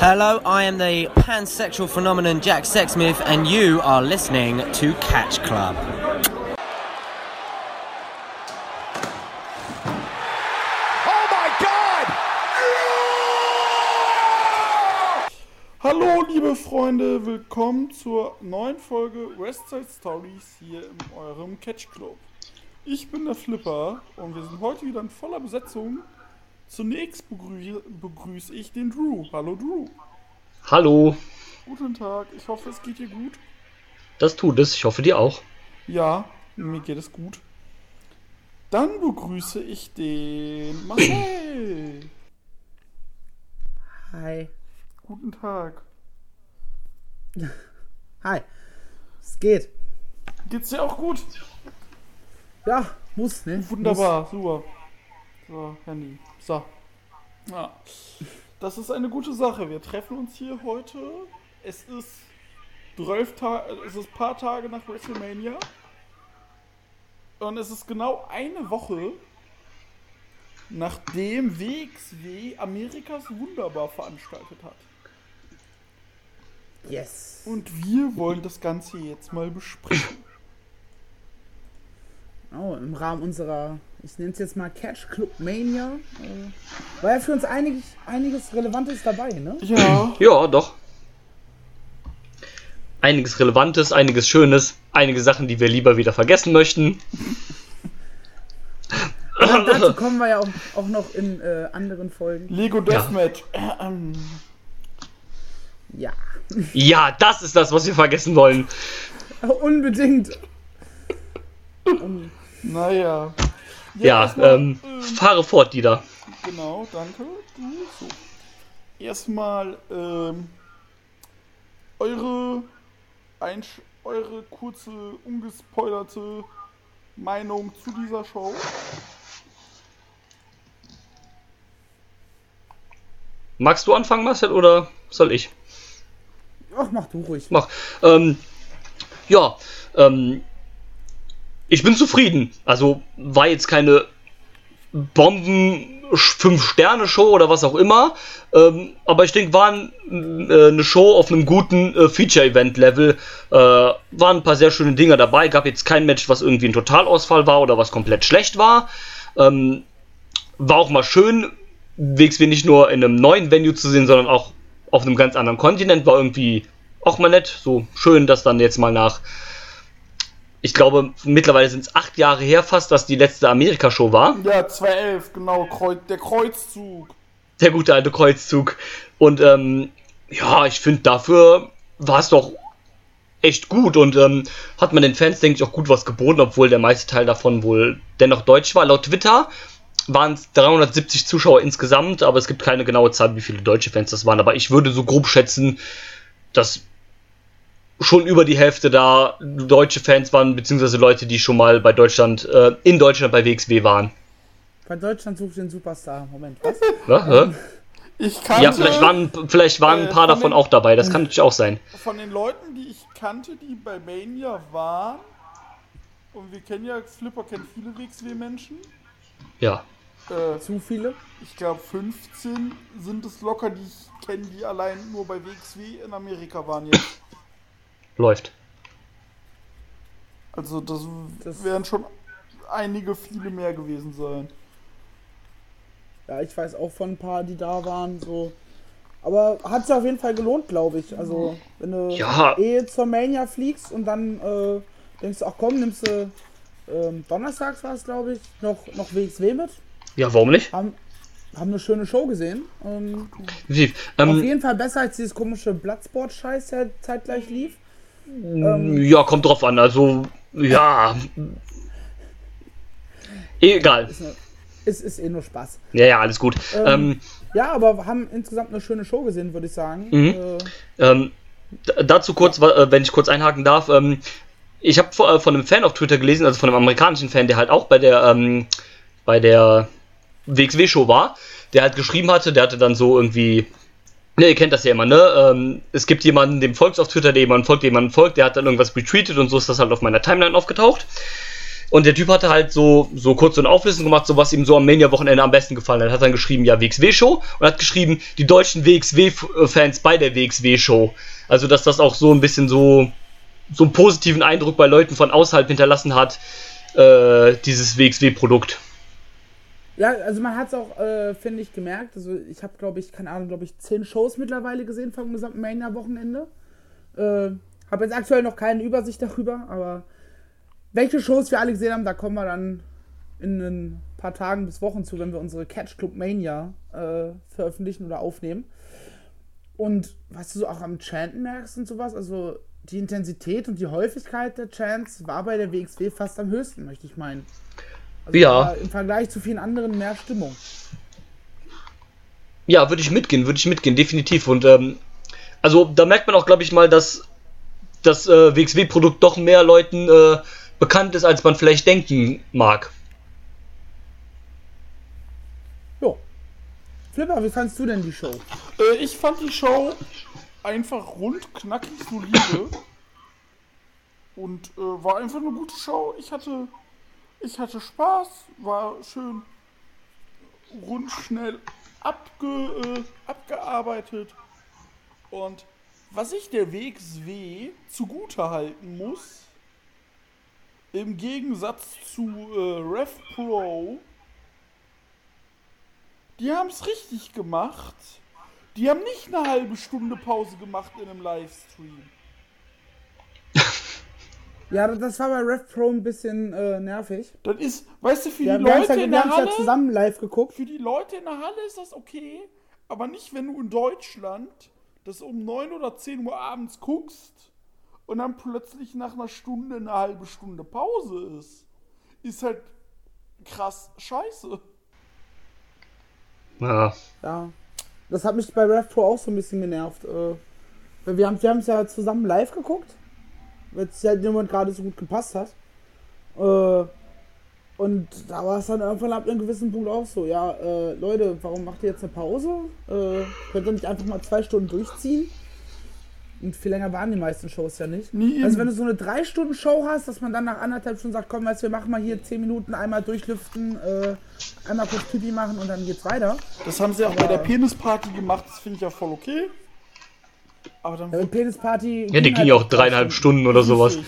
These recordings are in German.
Hello, I am the pansexual phenomenon Jack Sexsmith, and you are listening to Catch Club. Oh my God! Hallo liebe Freunde, willkommen zur neuen Folge West Side Stories hier in eurem Catch Club. Ich bin der Flipper und wir sind heute wieder in voller Besetzung. Zunächst begrüße, begrüße ich den Drew. Hallo Drew. Hallo, Guten Tag, ich hoffe es geht dir gut. das tut es. Ich hoffe dir auch. Ja, mir geht es gut. Dann begrüße ich den Marcel. Hi. Guten Tag. Hi. Es geht. Geht's dir auch gut? Ja, muss, ne? Wunderbar, super. So, Handy. So. Ja. Das ist eine gute Sache. Wir treffen uns hier heute. Es ist 12 Ta es ist ein paar Tage nach WrestleMania. Und es ist genau eine Woche, nachdem WXW Amerikas Wunderbar veranstaltet hat. Yes. Und wir wollen das Ganze jetzt mal besprechen. Oh, im Rahmen unserer, ich nenne es jetzt mal Catch Club Mania, äh, war ja für uns einig, einiges Relevantes dabei, ne? Ja. Ja, doch. Einiges Relevantes, einiges Schönes, einige Sachen, die wir lieber wieder vergessen möchten. Dazu kommen wir ja auch, auch noch in äh, anderen Folgen. Lego Deathmatch. Ähm. Ja. Ja, das ist das, was wir vergessen wollen. Unbedingt. Um, Naja. Ja, erstmal, ähm, fahre fort, Dieter. Genau, danke. Du, so. Erstmal ähm, eure, Einsch eure kurze, ungespoilerte Meinung zu dieser Show. Magst du anfangen, Marcel, oder soll ich? ach, mach du ruhig. Mach. Ähm, ja, ähm, ich bin zufrieden. Also war jetzt keine Bomben 5-Sterne-Show oder was auch immer. Ähm, aber ich denke, war ein, äh, eine Show auf einem guten äh, Feature-Event-Level. Äh, waren ein paar sehr schöne Dinger dabei. Gab jetzt kein Match, was irgendwie ein Totalausfall war oder was komplett schlecht war. Ähm, war auch mal schön, WXW nicht nur in einem neuen Venue zu sehen, sondern auch auf einem ganz anderen Kontinent. War irgendwie auch mal nett. So schön, dass dann jetzt mal nach, ich glaube, mittlerweile sind es acht Jahre her fast, dass die letzte Amerika-Show war. Ja, 211, genau, der Kreuzzug. Der gute alte Kreuzzug. Und ähm, ja, ich finde, dafür war es doch echt gut und ähm, hat man den Fans, denke ich, auch gut was geboten, obwohl der meiste Teil davon wohl dennoch deutsch war. Laut Twitter waren es 370 Zuschauer insgesamt, aber es gibt keine genaue Zahl, wie viele deutsche Fans das waren. Aber ich würde so grob schätzen, dass schon über die Hälfte da deutsche Fans waren, beziehungsweise Leute, die schon mal bei Deutschland, äh, in Deutschland bei WXW waren. Bei Deutschland sucht den Superstar. Moment, was? Ja, hä? Ich kannte ja vielleicht waren, vielleicht waren ein äh, paar von davon den- auch dabei, das kann natürlich auch sein. von den Leuten, die ich kannte, die bei Mania waren, und wir kennen ja, Flipper kennt viele WXW-Menschen, Ja. äh, Zu viele? ich glaube 15 sind es locker, die ich kenne, die allein nur bei WXW in Amerika waren jetzt. Läuft. Also das, Das- werden schon einige, viele mehr gewesen sein. Ja, ich weiß auch von ein paar, die da waren, so. Aber hat sich auf jeden Fall gelohnt, glaube ich. Also, wenn du Ja. eh zur Mania fliegst und dann äh, denkst du, ach komm, nimmst du ähm, donnerstags war es, glaube ich, noch, noch WXW mit. Ja, warum nicht? Haben, haben eine schöne Show gesehen. Ähm, auf Ähm, jeden Fall besser als dieses komische Bloodsport-Scheiß, der zeitgleich lief. Ja, kommt drauf an. Also, ja. Egal. Ist, ist eh nur Spaß. Ja, ja, alles gut. Ähm, Ja, aber haben insgesamt eine schöne Show gesehen, würde ich sagen. Mhm. Äh, ähm, dazu kurz, wa- äh, wenn ich kurz einhaken darf. Ähm, ich habe von, äh, von einem Fan auf Twitter gelesen, also von einem amerikanischen Fan, der halt auch bei der, ähm, bei der WXW-Show war, der halt geschrieben hatte, der hatte dann so irgendwie Ne, ihr kennt das ja immer, ne? Ähm, es gibt jemanden, dem folgt auf Twitter, der jemanden folgt, dem jemanden folgt, der hat dann irgendwas retweetet und so ist das halt auf meiner Timeline aufgetaucht. Und der Typ hatte halt so, so kurz so eine Auflistung gemacht, so was ihm so am Mania-Wochenende am besten gefallen hat. Hat dann geschrieben, ja, WXW-Show und hat geschrieben, die deutschen WXW-Fans bei der WXW-Show. Also, dass das auch so ein bisschen so, so einen positiven Eindruck bei Leuten von außerhalb hinterlassen hat, äh, dieses WXW-Produkt. Ja, also man hat es auch, äh, finde ich, gemerkt. Also ich habe, glaube ich, keine Ahnung, glaube ich, zehn Shows mittlerweile gesehen vom gesamten Mania-Wochenende. Äh, habe jetzt aktuell noch keine Übersicht darüber, aber welche Shows wir alle gesehen haben, da kommen wir dann in ein paar Tagen bis Wochen zu, wenn wir unsere Catch Club Mania äh, veröffentlichen oder aufnehmen. Und was du so auch am Chanten merkst und sowas, also die Intensität und die Häufigkeit der Chants war bei der WXW fast am höchsten, möchte ich meinen. Also Ja. Im Vergleich zu vielen anderen mehr Stimmung. Ja, würde ich mitgehen, würde ich mitgehen, definitiv. Und ähm, also da merkt man auch, glaube ich mal, dass das äh, WXW-Produkt doch mehr Leuten äh, bekannt ist, als man vielleicht denken mag. Jo. Flipper, wie fandst du denn die Show? Äh, ich fand die Show einfach rund, knackig, solide. Und äh, war einfach eine gute Show. Ich hatte, ich hatte Spaß, war schön rund, schnell abge, äh, abgearbeitet. Und was ich der WXW zugute halten muss, im Gegensatz zu äh, Rev Pro, die haben es richtig gemacht. Die haben nicht eine halbe Stunde Pause gemacht in einem Livestream. Ja, das war bei Rev Pro ein bisschen äh, nervig. Das ist, weißt du, für Ja, die wir haben es Leute ja, in wir der haben's ja Halle, zusammen live geguckt. für die Leute in der Halle ist das okay, aber nicht, wenn du in Deutschland das um 9 oder 10 Uhr abends guckst und dann plötzlich nach einer Stunde eine halbe Stunde Pause ist. Ist halt krass scheiße. Ja. Ja. Das hat mich bei Rev Pro auch so ein bisschen genervt. Äh, wir haben wir es ja zusammen live geguckt, weil es dem Moment gerade so gut gepasst hat. Äh, und da war es dann irgendwann ab einem gewissen Punkt auch so, ja, äh, Leute, warum macht ihr jetzt eine Pause? Äh, könnt ihr nicht einfach mal zwei Stunden durchziehen? Und viel länger waren die meisten Shows ja nicht. Nie also wenn du so eine drei Stunden Show hast, dass man dann nach anderthalb Stunden sagt, komm, weißt, du, wir machen mal hier zehn Minuten, einmal durchlüften, äh, einmal kurz Pipi machen und dann geht's weiter. Das haben sie auch bei der Penisparty gemacht, das finde ich ja voll okay. Aber dann Ja, mit Penisparty. Ja, die ging ja auch dreieinhalb Stunden oder sowas.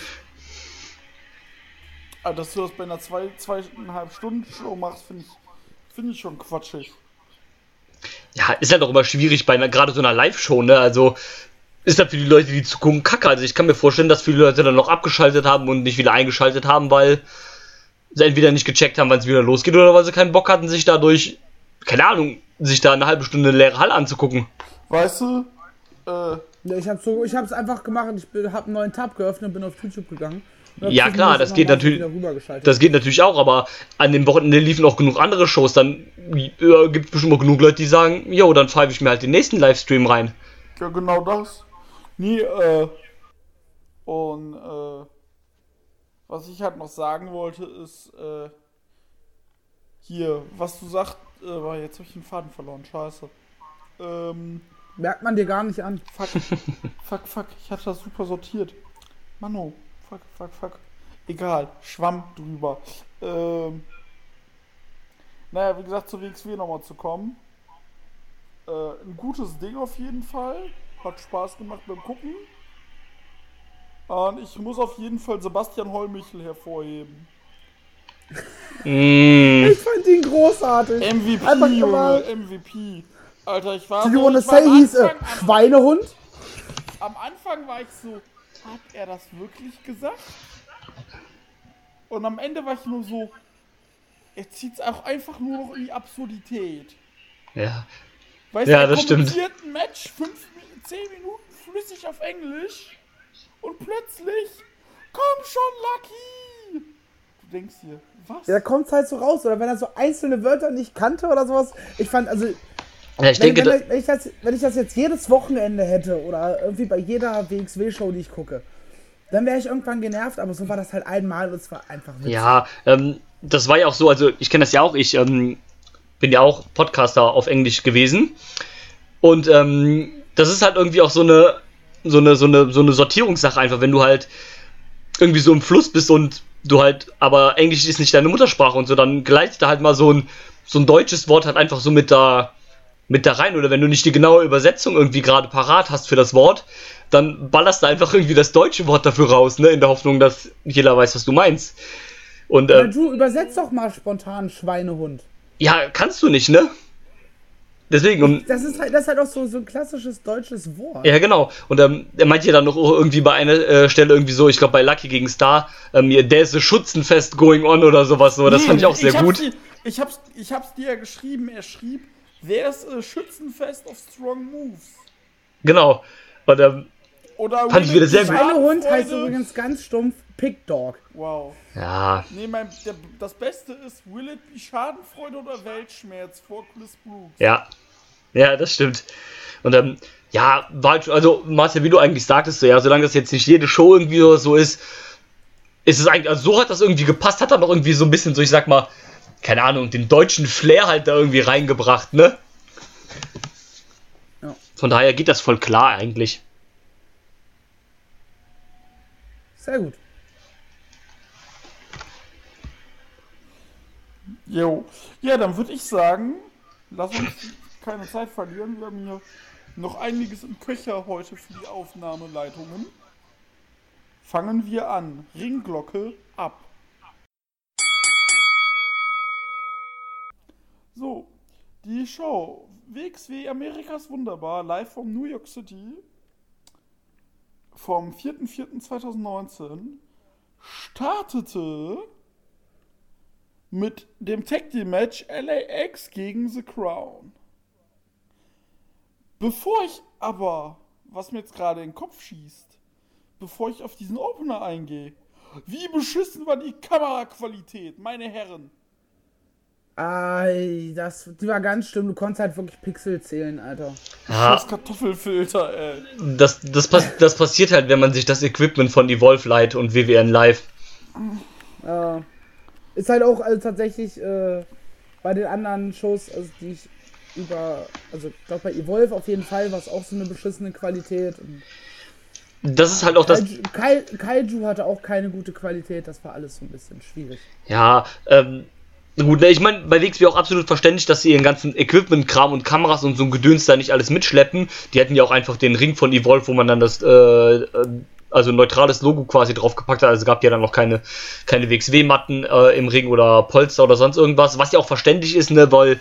Aber dass du das bei einer zwei, zweieinhalb Stunden Show machst, finde ich, finde ich schon quatschig. Ja, ist halt auch immer schwierig bei einer, gerade so einer Live-Show, ne? Also ist halt für die Leute, die zugucken, kacke. Also ich kann mir vorstellen, dass viele Leute dann noch abgeschaltet haben und nicht wieder eingeschaltet haben, weil sie entweder nicht gecheckt haben, wann es wieder losgeht, oder weil sie keinen Bock hatten, sich dadurch, keine Ahnung, sich da eine halbe Stunde eine leere Halle anzugucken. Weißt du? Äh, Ja, ich hab's so, ich einfach gemacht. Ich bin- hab einen neuen Tab geöffnet und bin auf YouTube gegangen. Ja, klar, das geht natürlich-. Das geht natürlich auch, aber an dem Wochenende liefen auch genug andere Shows. Dann äh, gibt es bestimmt auch genug Leute, die sagen, jo, dann pfeife ich mir halt den nächsten Livestream rein. ja, genau das. Nee, äh. Und, äh. Was ich halt noch sagen wollte, ist, äh. Hier, was du sagst, äh, war jetzt habe ich den Faden verloren, scheiße. Ähm. Merkt man dir gar nicht an. Fuck, fuck, fuck, ich hatte das super sortiert. Mano, fuck, fuck, fuck. Egal, Schwamm drüber. Ähm, naja, wie gesagt, zur WXW nochmal zu kommen. Äh, ein gutes Ding auf jeden Fall. Hat Spaß gemacht beim Gucken. Und ich muss auf jeden Fall Sebastian Hollmichel hervorheben. Mm, Ich fand ihn großartig. MVP, Junge, MVP. Alter, ich war Do so, you wanna war say he's a Anfang- am- Schweinehund? am Anfang war ich so, hat er das wirklich gesagt? Und am Ende war ich nur so, er zieht es auch einfach nur noch in die Absurdität. ja. Weißt Ja, er das stimmt. ein Match 5, 10 Minuten flüssig auf Englisch und plötzlich, komm schon, Lucky! Du denkst dir, was? Ja, da kommt's halt so raus. Oder wenn er so einzelne Wörter nicht kannte oder sowas. Ich fand, also, ja ich wenn, denke, wenn, wenn, ich das, wenn ich das jetzt jedes Wochenende hätte oder irgendwie bei jeder WXW-Show, die ich gucke, dann wäre ich irgendwann genervt, aber so war das halt einmal und es war einfach witzig. ja, ähm, das war ja auch so, also ich kenne das ja auch, ich ähm, bin ja auch Podcaster auf Englisch gewesen. Und ähm, das ist halt irgendwie auch so eine, so eine, so eine, so eine Sortierungssache einfach, wenn du halt irgendwie so im Fluss bist und du halt, aber Englisch ist nicht deine Muttersprache und so, dann gleitet da halt mal so ein, so ein deutsches Wort halt einfach so mit da, mit da rein. Oder wenn du nicht die genaue Übersetzung irgendwie gerade parat hast für das Wort, dann ballerst du einfach irgendwie das deutsche Wort dafür raus, ne? In der Hoffnung, dass jeder weiß, was du meinst. Und, äh, du übersetzt doch mal spontan Schweinehund. ja, kannst du nicht, ne? Deswegen, und Das ist halt, das ist halt auch so, so ein klassisches deutsches Wort. Ja, genau. Und ähm, er meint ja dann noch irgendwie bei einer äh, Stelle irgendwie so, ich glaube bei Lucky gegen Star, ähm, hier, there's a Schützenfest going on oder sowas so. Das Nee, fand ich auch sehr hab's gut. dir- Ich hab's, ich hab's dir ja geschrieben, er schrieb, there's a Schützenfest of Strong Moves. Genau. Und ähm, Oder Fand ich wieder sehr gut. Schweinehund heißt Schadenfreude- übrigens ganz stumpf Pig Dog. Wow. ja, Nee, mein, der, das Beste ist, will it be Schadenfreude oder Weltschmerz vor Chris Brooks? ja. Ja, das stimmt. Und ähm, ja, war halt, also Marcel, wie du eigentlich sagtest, so, ja, solange das jetzt nicht jede Show irgendwie so- so ist, ist es eigentlich, also so hat das irgendwie gepasst, hat dann auch irgendwie so ein bisschen so, ich sag mal, keine Ahnung, den deutschen Flair halt da irgendwie reingebracht, ne? Ja. Von daher geht das voll klar eigentlich. Sehr gut. Jo. Ja, dann würde ich sagen, lass uns keine Zeit verlieren. Wir haben hier noch einiges im Köcher heute für die Aufnahmeleitungen. Fangen wir an. Ringglocke ab. So, die Show WXW Amerikas Wunderbar live vom New York City vom 4.4.2019 startete mit dem Tag Team Match LAX gegen The Crown. Bevor ich aber, was mir jetzt gerade in den Kopf schießt, bevor ich auf diesen Opener eingehe, wie beschissen war die Kameraqualität, meine Herren. Ei, das, die war ganz schlimm. Du konntest halt wirklich Pixel zählen, Alter. Ja, Das Kartoffelfilter, ey. das, das, pass das passiert halt, wenn man sich das Equipment von Evolve leiht und WWN Live. Äh, ist halt auch also tatsächlich äh, bei den anderen Shows, also die ich über, also ich glaube bei Evolve auf jeden Fall war es auch so eine beschissene Qualität. Und Das ist halt auch das. Kaiju, Kai, Kaiju hatte auch keine gute Qualität, das war alles so ein bisschen schwierig. Ja, ähm. Gut, ne, ich meine, bei WXW auch absolut verständlich, dass sie ihren ganzen Equipment-Kram und Kameras und so ein Gedöns da nicht alles mitschleppen. Die hätten ja auch einfach den Ring von Evolve, wo man dann das, äh, äh, also ein neutrales Logo quasi draufgepackt hat. Also gab ja dann noch keine, keine WXW-Matten äh, im Ring oder Polster oder sonst irgendwas. Was ja auch verständlich ist, ne, weil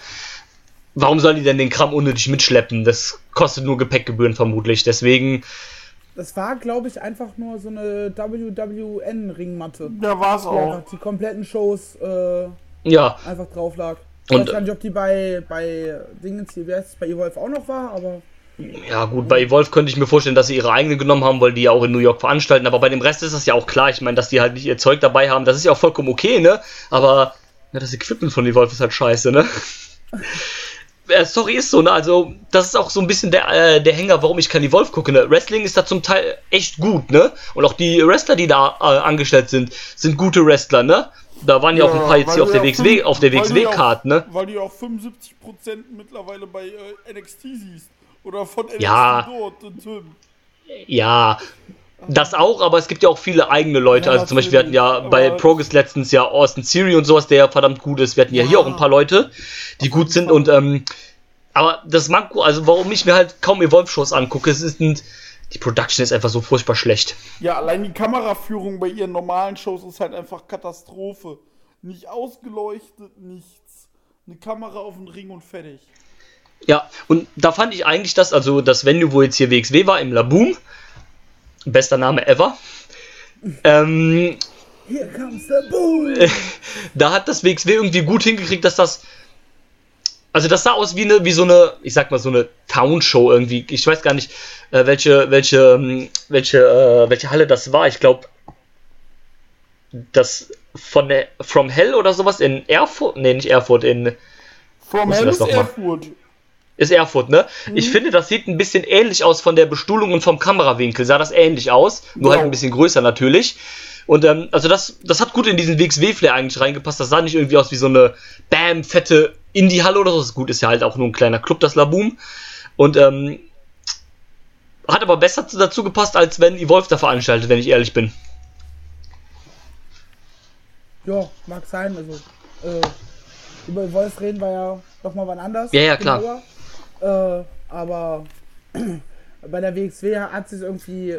warum sollen die denn den Kram unnötig mitschleppen? Das kostet nur Gepäckgebühren vermutlich. Deswegen, Das war, glaube ich, einfach nur so eine WWN-Ringmatte. Ja, war's Die auch. die kompletten Shows äh, ja, einfach drauf lag. Ich Und- weiß gar nicht, ob die bei, bei Dingens wie es, bei Evolve auch noch war, aber Ja, gut, bei Evolve könnte ich mir vorstellen, dass sie ihre eigene genommen haben, weil die ja auch in New York veranstalten. Aber bei dem Rest ist das ja auch klar. Ich meine, dass die halt nicht ihr Zeug dabei haben, das ist ja auch vollkommen okay, ne? Aber ja, das Equipment von Evolve ist halt scheiße, ne? äh, sorry, ist so, ne? Also, das ist auch so ein bisschen der, äh, der Hänger, warum ich kein Evolve gucke, ne? Wrestling ist da zum Teil echt gut, ne? Und auch die Wrestler, die da äh, angestellt sind, sind gute Wrestler, ne? Da waren ja, auch ein paar jetzt hier auf der WXW, auf der WXW-Card, ne? Weil du ja auch 75% mittlerweile bei äh, NXT siehst. Oder von NXT Ja. dort, den Tim. Ja, das auch, aber es gibt ja auch viele eigene Leute. Ja, also zum Beispiel, wir hatten ja bei Progress letztens ja Austin Theory und sowas, der ja verdammt gut ist. Wir hatten ja, hier auch ein paar Leute, die gut sind und ähm, aber das Manko, also warum ich mir halt kaum Evolve-Shows angucke, es ist ein, die Production ist einfach so furchtbar schlecht. Ja, allein die Kameraführung bei ihren normalen Shows ist halt einfach Katastrophe. Nicht ausgeleuchtet, nichts. Eine Kamera auf den Ring und fertig. Ja, und da fand ich eigentlich das, also das Venue, wo jetzt hier WXW war, im Laboom, bester Name ever, ähm, here comes the boom! da hat das WXW irgendwie gut hingekriegt, dass das. Also das sah aus wie eine, wie so eine, ich sag mal so eine Town-Show irgendwie. Ich weiß gar nicht, äh, welche, welche, ähm, welche, äh, welche Halle das war. Ich glaube, das von der From Hell oder sowas in Erfurt, nee, nicht Erfurt, in From Hell ist Erfurt. ist Erfurt, ne? Ich finde, das sieht ein bisschen ähnlich aus von der Bestuhlung und vom Kamerawinkel. Sah das ähnlich aus, nur Ja. halt ein bisschen größer natürlich. Und ähm, also das, das hat gut in diesen WXW-Flair eigentlich reingepasst. Das sah nicht irgendwie aus wie so eine bam, fette Indie-Halle oder so. Das ist gut, ist ja halt auch nur ein kleiner Club, das Laboom. Und ähm, hat aber besser dazu gepasst, als wenn Evolve da veranstaltet, wenn ich ehrlich bin. Ja, mag sein. Also, äh, über Wolf reden wir ja nochmal wann anders. Ja, ja, klar. Äh, aber bei der WXW hat es sich irgendwie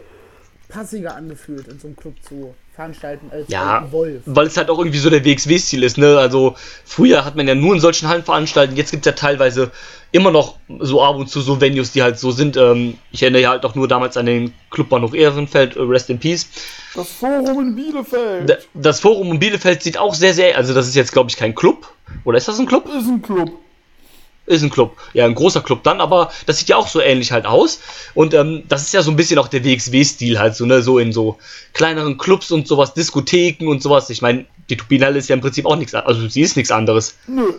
passiger angefühlt, in so einem Club zu veranstalten als Ja, Wolf. weil es halt auch irgendwie so der WXW-Stil ist, ne? Also früher hat man ja nur in solchen Hallen veranstaltet, jetzt gibt es ja teilweise immer noch so ab und zu so Venues, die halt so sind. Ähm, ich erinnere ja halt auch nur damals an den Clubbahnhof Ehrenfeld, äh, Rest in Peace. Das Forum in Bielefeld. Das Forum in Bielefeld sieht auch sehr, sehr, also das ist jetzt glaube ich kein Club. Oder ist das ein Club? ist ein Club. Ist ein Club. Ja, ein großer Club dann, aber das sieht ja auch so ähnlich halt aus. Und ähm, das ist ja so ein bisschen auch der WXW-Stil halt, so, ne, so in so kleineren Clubs und sowas, Diskotheken und sowas. Ich meine, die Tupinale ist ja im Prinzip auch nichts, also sie ist nichts anderes. Nö.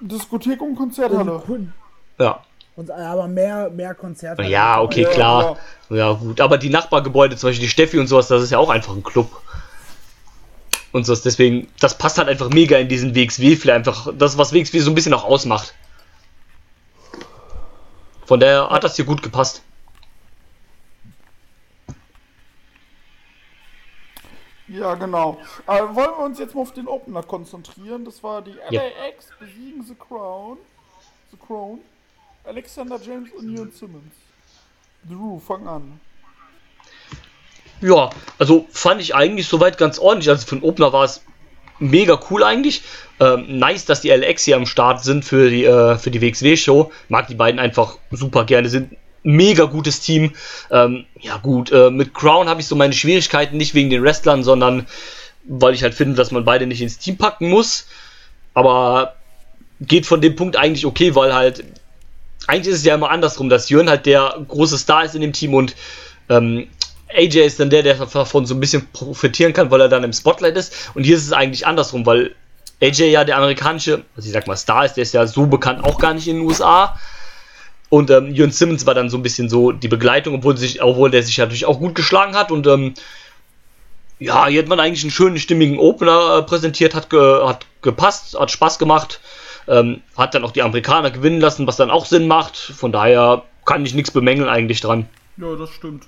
Diskothek und Konzerthalle. Cool. Ja. Und, aber mehr, mehr Konzerte. Ja, okay, Ja, klar. Ja, gut. Aber die Nachbargebäude, zum Beispiel die Steffi und sowas, das ist ja auch einfach ein Club. Und sowas, deswegen, das passt halt einfach mega in diesen WXW-Flair, einfach das, was WXW so ein bisschen auch ausmacht. Von daher hat das hier gut gepasst. Ja, genau. Aber wollen wir uns jetzt mal auf den Opener konzentrieren? Das war die. LAX besiegen The Crown. The Crown. Alexander James und Ian Simmons. Drew, fang an. Ja, also fand ich eigentlich soweit ganz ordentlich. Also für den Opener war es mega cool eigentlich. Ähm, nice, dass die LX hier am Start sind für die, äh, für die WXW-Show. Mag die beiden einfach super gerne. Sind mega gutes Team. Ähm, ja gut, äh, mit Crown habe ich so meine Schwierigkeiten, nicht wegen den Wrestlern, sondern weil ich halt finde, dass man beide nicht ins Team packen muss. Aber geht von dem Punkt eigentlich okay, weil halt eigentlich ist es ja immer andersrum, dass Jörn halt der große Star ist in dem Team und ähm, AJ ist dann der, der davon so ein bisschen profitieren kann, weil er dann im Spotlight ist. Und hier ist es eigentlich andersrum, weil AJ ja der amerikanische, also ich sag mal Star ist, der ist ja so bekannt auch gar nicht in den USA. Und ähm, Jörn Simmons war dann so ein bisschen so die Begleitung, obwohl, sich, obwohl der sich natürlich auch gut geschlagen hat. Und ähm, ja, hier hat man eigentlich einen schönen, stimmigen Opener äh, präsentiert, hat, ge, hat gepasst, hat Spaß gemacht. Ähm, hat dann auch die Amerikaner gewinnen lassen, was dann auch Sinn macht. Von daher kann ich nichts bemängeln eigentlich dran. Ja, das stimmt.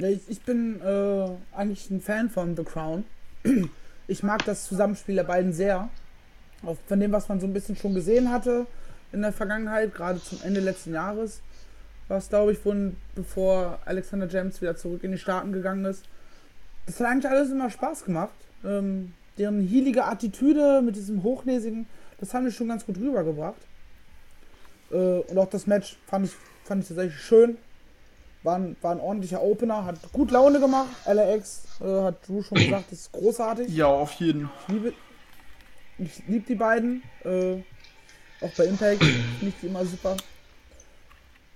Ja, ich, ich bin äh, eigentlich ein Fan von The Crown. Ich mag das Zusammenspiel der beiden sehr. Auch von dem, was man so ein bisschen schon gesehen hatte in der Vergangenheit, gerade zum Ende letzten Jahres, war es, glaube ich, von, bevor Alexander James wieder zurück in die Staaten gegangen ist. Das hat eigentlich alles immer Spaß gemacht. Ähm, deren hielige Attitüde mit diesem Hochnäsigen, das haben die schon ganz gut rübergebracht. Äh, und auch das Match fand ich, fand ich tatsächlich schön. War ein, war ein ordentlicher Opener, hat gut Laune gemacht. LAX äh, hat Drew schon gesagt, das ist großartig. Ja, auf jeden. Ich liebe, ich liebe die beiden. Äh, auch bei Impact finde ich die immer super.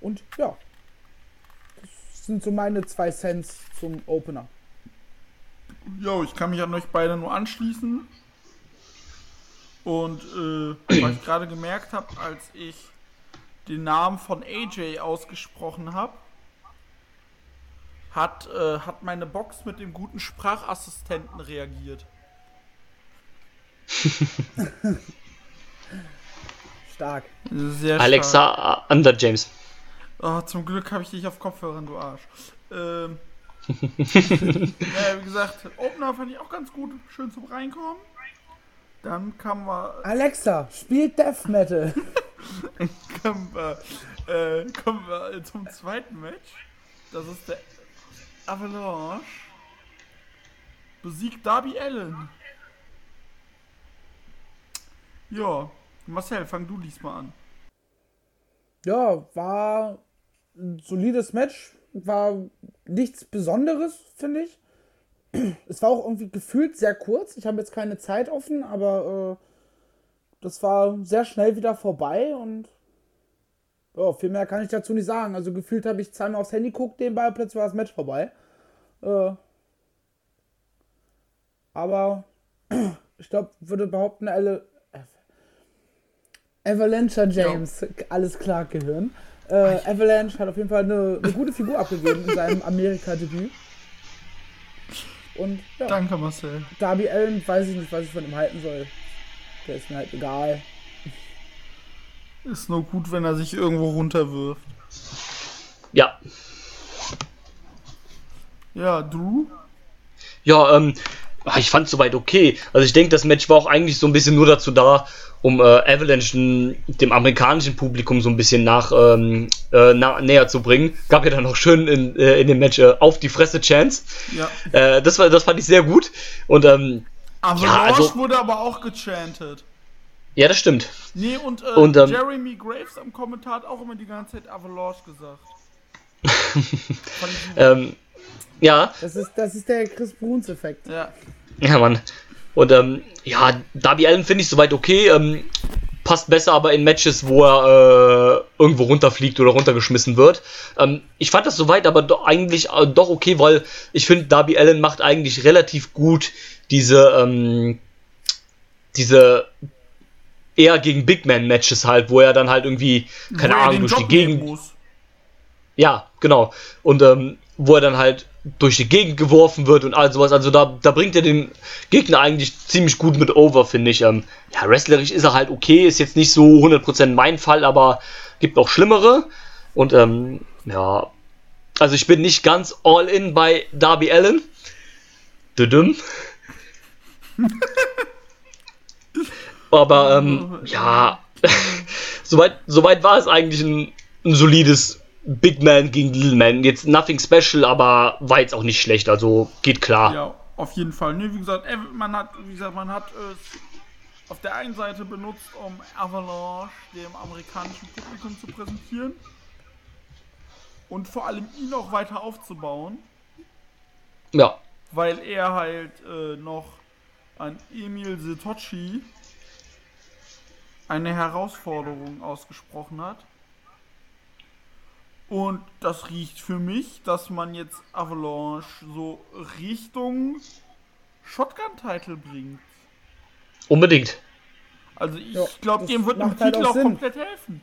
Und ja, das sind so meine zwei Cents zum Opener. Jo, ich kann mich an euch beide nur anschließen. Und äh, was ich gerade gemerkt habe, als ich den Namen von AJ ausgesprochen habe, hat, äh, hat meine Box mit dem guten Sprachassistenten reagiert. Stark. Sehr stark. Alexa äh, Under James. Oh, zum Glück habe ich dich auf Kopfhörern, du Arsch. Ähm, ja, wie gesagt, Opener fand ich auch ganz gut, schön zum Reinkommen. Dann kam wir, Alexa, spielt Death Metal. kommen wir, äh, kommen wir zum zweiten Match. Das ist der Avalanche. Besiegt Darby Allen. Ja, Marcel, fang du diesmal an. Ja, war ein solides Match. War nichts Besonderes, finde ich. Es war auch irgendwie gefühlt sehr kurz. Ich habe jetzt keine Zeit offen, aber äh, das war sehr schnell wieder vorbei und ja, viel mehr kann ich dazu nicht sagen. Also gefühlt habe ich zweimal aufs Handy geguckt, nebenbei plötzlich war das Match vorbei. Äh, aber ich glaube, würde behaupten, alle Avalanche James, alles klar gehören. Äh, Avalanche hat auf jeden Fall eine, eine gute Figur abgegeben in seinem Amerika-Debüt. Und ja, Danke, Marcel. Darby Allen, weiß ich nicht, was ich von ihm halten soll. Der ist mir halt egal. Ist nur gut, wenn er sich irgendwo runterwirft. Ja, Ja, Drew? Ja, ähm, ah, ich fand soweit okay. Also ich denke, das Match war auch eigentlich so ein bisschen nur dazu da, um äh, Avalanche n- dem amerikanischen Publikum so ein bisschen nach ähm, äh, na, näher zu bringen. Gab ja dann auch schön in, äh, in dem Match äh, auf die Fresse Chance. Ja. Äh, das war, das fand ich sehr gut. Und ähm, Avalanche also- wurde aber auch gechantet. Ja, das stimmt. Nee, und, äh, Und, ähm, Jeremy Graves am Kommentar hat auch immer die ganze Zeit Avalanche gesagt. Ähm, ja, Das ist, das ist der Chris Bruns-Effekt. ja. Ja, Mann. Und ähm, ja, Darby Allen finde ich soweit okay. Ähm, passt besser aber in Matches, wo er äh, irgendwo runterfliegt oder runtergeschmissen wird. Ähm, ich fand das soweit aber doch eigentlich äh, doch okay, weil ich finde, Darby Allen macht eigentlich relativ gut diese, ähm, diese eher gegen Big Man Matches halt, wo er dann halt irgendwie, keine Ahnung, durch Job die Gegend ja, genau. Und ähm, wo er dann halt durch die Gegend geworfen wird und all sowas. Also da, da bringt er den Gegner eigentlich ziemlich gut mit over, finde ich. Ähm, ja, wrestlerisch ist er halt okay, ist jetzt nicht so 100% mein Fall, aber gibt auch schlimmere. Und ähm, ja, also ich bin nicht ganz all in bei Darby Allen. Düdüm. aber ähm, ja, soweit, soweit war es eigentlich ein, ein solides Big Man gegen Little Man. Jetzt nothing special, aber war jetzt auch nicht schlecht, also geht klar. Ja, auf jeden Fall. Nee, wie gesagt, man hat, wie gesagt, man hat es auf der einen Seite benutzt, um Avalanche dem amerikanischen Publikum zu präsentieren und vor allem ihn auch weiter aufzubauen, Ja, weil er halt äh, noch an Emil Setochi eine Herausforderung ausgesprochen hat. Und das riecht für mich, dass man jetzt Avalanche so Richtung Shotgun-Title bringt. unbedingt. Also ich Ja, glaube, dem wird im macht halt Titel auch auch Sinn. komplett helfen.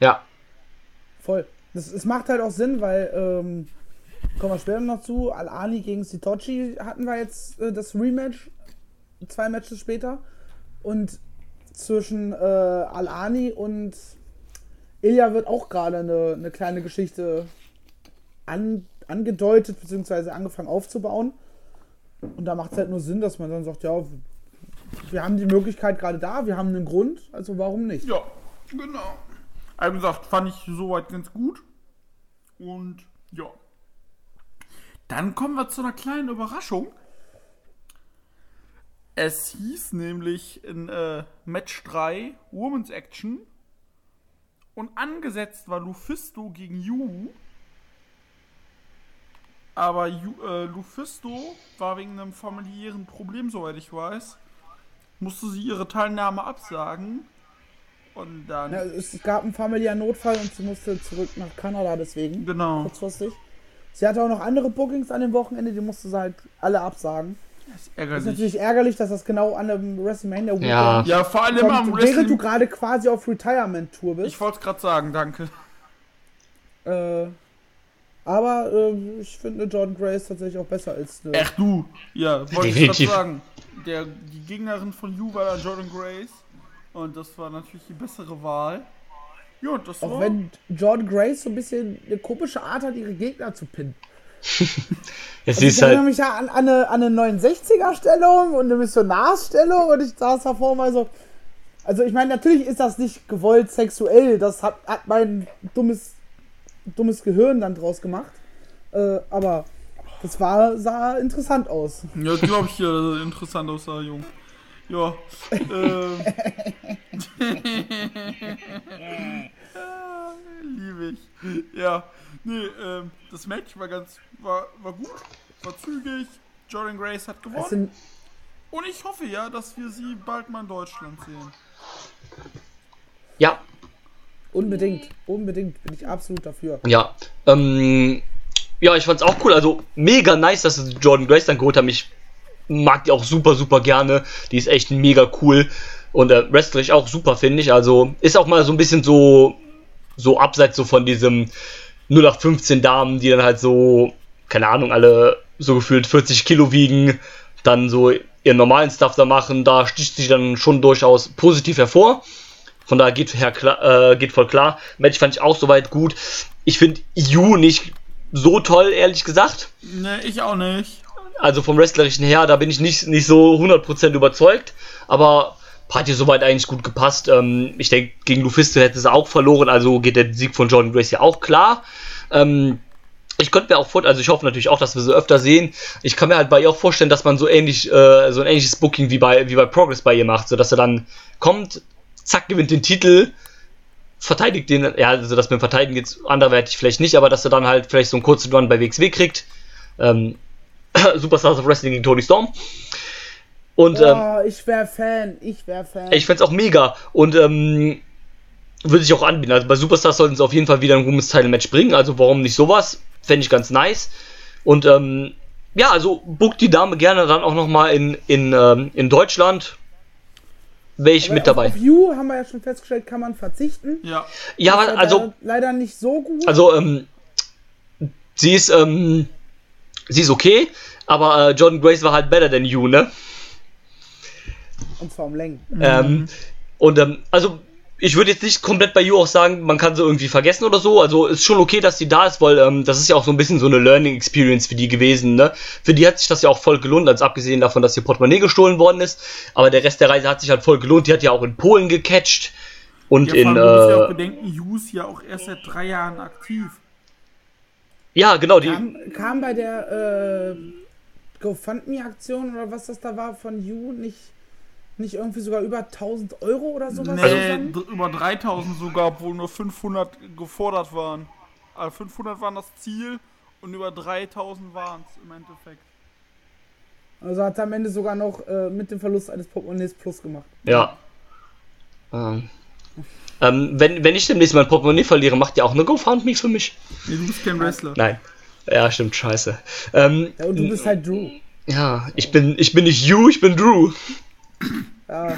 Ja, Voll. Es macht halt auch Sinn, weil, ähm, kommen wir später noch zu, Al-Ani gegen Sitochi hatten wir jetzt äh, das Rematch, zwei Matches später. Und zwischen äh, Al-Ani und Ilya wird auch gerade eine, eine kleine Geschichte an, angedeutet, beziehungsweise angefangen aufzubauen. Und da macht es halt nur Sinn, dass man dann sagt, ja, wir haben die Möglichkeit gerade da, wir haben einen Grund, also warum nicht? Ja, genau. Also gesagt, fand ich soweit ganz gut. Und ja. Dann kommen wir zu einer kleinen Überraschung. Es hieß nämlich in äh, Match 3 Women's Action. Und angesetzt war Lufisto gegen Yu. Aber Yu, äh, Lufisto war wegen einem familiären Problem, soweit ich weiß. Musste sie ihre Teilnahme absagen. Und dann. Ja, es gab einen familiären Notfall und sie musste zurück nach Kanada deswegen. Genau. Kurzfristig. Sie hatte auch noch andere Bookings an dem Wochenende, die musste sie halt alle absagen. Das ist Ist ärgerlich. natürlich ärgerlich, dass das genau an dem WrestleMania Weekend Ja. Ja, vor allem am kommt, während du gerade quasi auf Retirement-Tour bist. Ich wollte es gerade sagen, danke. Äh, aber äh, ich finde Jordan Grace tatsächlich auch besser als eine. Ach du, ja, wollte ich gerade Definitiv. sagen. Der, die Gegnerin von Yu war dann Jordan Grace. Und das war natürlich die bessere Wahl. Ja, das Auch war. wenn Jordan Grace so ein bisschen eine komische Art hat, ihre Gegner zu pinnen. Es Ich ist erinnere halt. mich ja an, an eine, an eine 69er-Stellung und eine Missionarsstellung und ich saß davor mal so. Also ich meine, natürlich ist das nicht gewollt sexuell, das hat, hat mein dummes, dummes Gehirn dann draus gemacht. Äh, aber das war, sah interessant aus. Ja, glaube ich, ja, interessant aussah, Jung. Ja. ähm. Liebe ich. Ja. Nee, ähm, das Match war ganz, war, war gut, war zügig. Jordan Grace hat gewonnen. Und ich hoffe ja, dass wir sie bald mal in Deutschland sehen. Ja, unbedingt, unbedingt bin ich absolut dafür. ja. Ähm, ja, ich fand's auch cool. Also mega nice, dass sie Jordan Grace dann geholt haben. Ich mag die auch super, super gerne. Die ist echt mega cool. Und äh, wrestlerisch auch super, finde ich. Also ist auch mal so ein bisschen so, so abseits so von diesem 0815 Damen, die dann halt so, keine Ahnung, alle so gefühlt 40 Kilo wiegen, dann so ihren normalen Stuff da machen. Da sticht sie dann schon durchaus positiv hervor. Von daher geht, her klar, äh, geht voll klar. Match fand ich auch soweit gut. Ich finde Yu nicht so toll, ehrlich gesagt. Ne, ich auch nicht. also vom Wrestlerischen her, da bin ich nicht, nicht so 100% überzeugt, aber hat hier soweit eigentlich gut gepasst. Ähm, ich denke, gegen Lufisto hätte sie auch verloren, also geht der Sieg von Jordan Grace ja auch klar. Ähm, ich könnte mir auch vor, also ich hoffe natürlich auch, dass wir sie öfter sehen. Ich kann mir halt bei ihr auch vorstellen, dass man so ähnlich, äh, so ein ähnliches Booking wie bei, wie bei Progress bei ihr macht, so dass er dann kommt, zack, gewinnt den Titel, verteidigt den, ja, also dass mit dem Verteidigen jetzt anderweitig vielleicht nicht, aber dass er dann halt vielleicht so einen kurzen Run bei WXW kriegt. Ähm, Superstars of Wrestling gegen Tony Storm. Und ähm, Oh, ich wäre Fan, ich wäre Fan. ich fände es auch mega. Und ähm, würde sich auch anbieten. Also bei Superstars sollten sie auf jeden Fall wieder ein Women's Title Match bringen. Also warum nicht sowas? Fände ich ganz nice. Und ähm, ja, also book die Dame gerne dann auch nochmal in, in, ähm, in Deutschland. Wäre ich Aber mit dabei. Auf, You haben wir ja schon festgestellt, kann man verzichten. Ja. Ja, Ist aber also, leider, leider nicht so gut. also, ähm, sie ist, ähm, sie ist okay, aber äh, Jordan Grace war halt better than you, ne? Und zwar um Längen. Ähm, und ähm, also ich würde jetzt nicht komplett bei You auch sagen, man kann sie irgendwie vergessen oder so. Also ist schon okay, dass sie da ist, weil ähm, das ist ja auch so ein bisschen so eine Learning Experience für die gewesen. Ne? Für die hat sich das ja auch voll gelohnt, als abgesehen davon, dass ihr Portemonnaie gestohlen worden ist. Aber der Rest der Reise hat sich halt voll gelohnt. Die hat ja auch in Polen gecatcht und Ja, in man muss ja auch äh, bedenken, Hughes ja auch erst seit drei Jahren aktiv. ja genau die Kam, kam bei der äh, GoFundMe-Aktion oder was das da war von You nicht, nicht irgendwie sogar über 1000 Euro oder sowas Nee, zusammen? über 3000 sogar, obwohl nur 500 gefordert waren. Also 500 waren das Ziel und über 3000 waren es im Endeffekt. Also hat er am Ende sogar noch äh, mit dem Verlust eines Portemonnaies Plus gemacht. ja. Ähm, ähm, wenn, wenn ich demnächst mein Portemonnaie verliere, macht ihr auch eine GoFundMe für mich? Nee, du bist kein Wrestler. Nein. Ja, stimmt, scheiße. Ähm, Ja, und du bist halt Drew. Ja, ich bin, ich bin nicht you, ich bin Drew. Ja,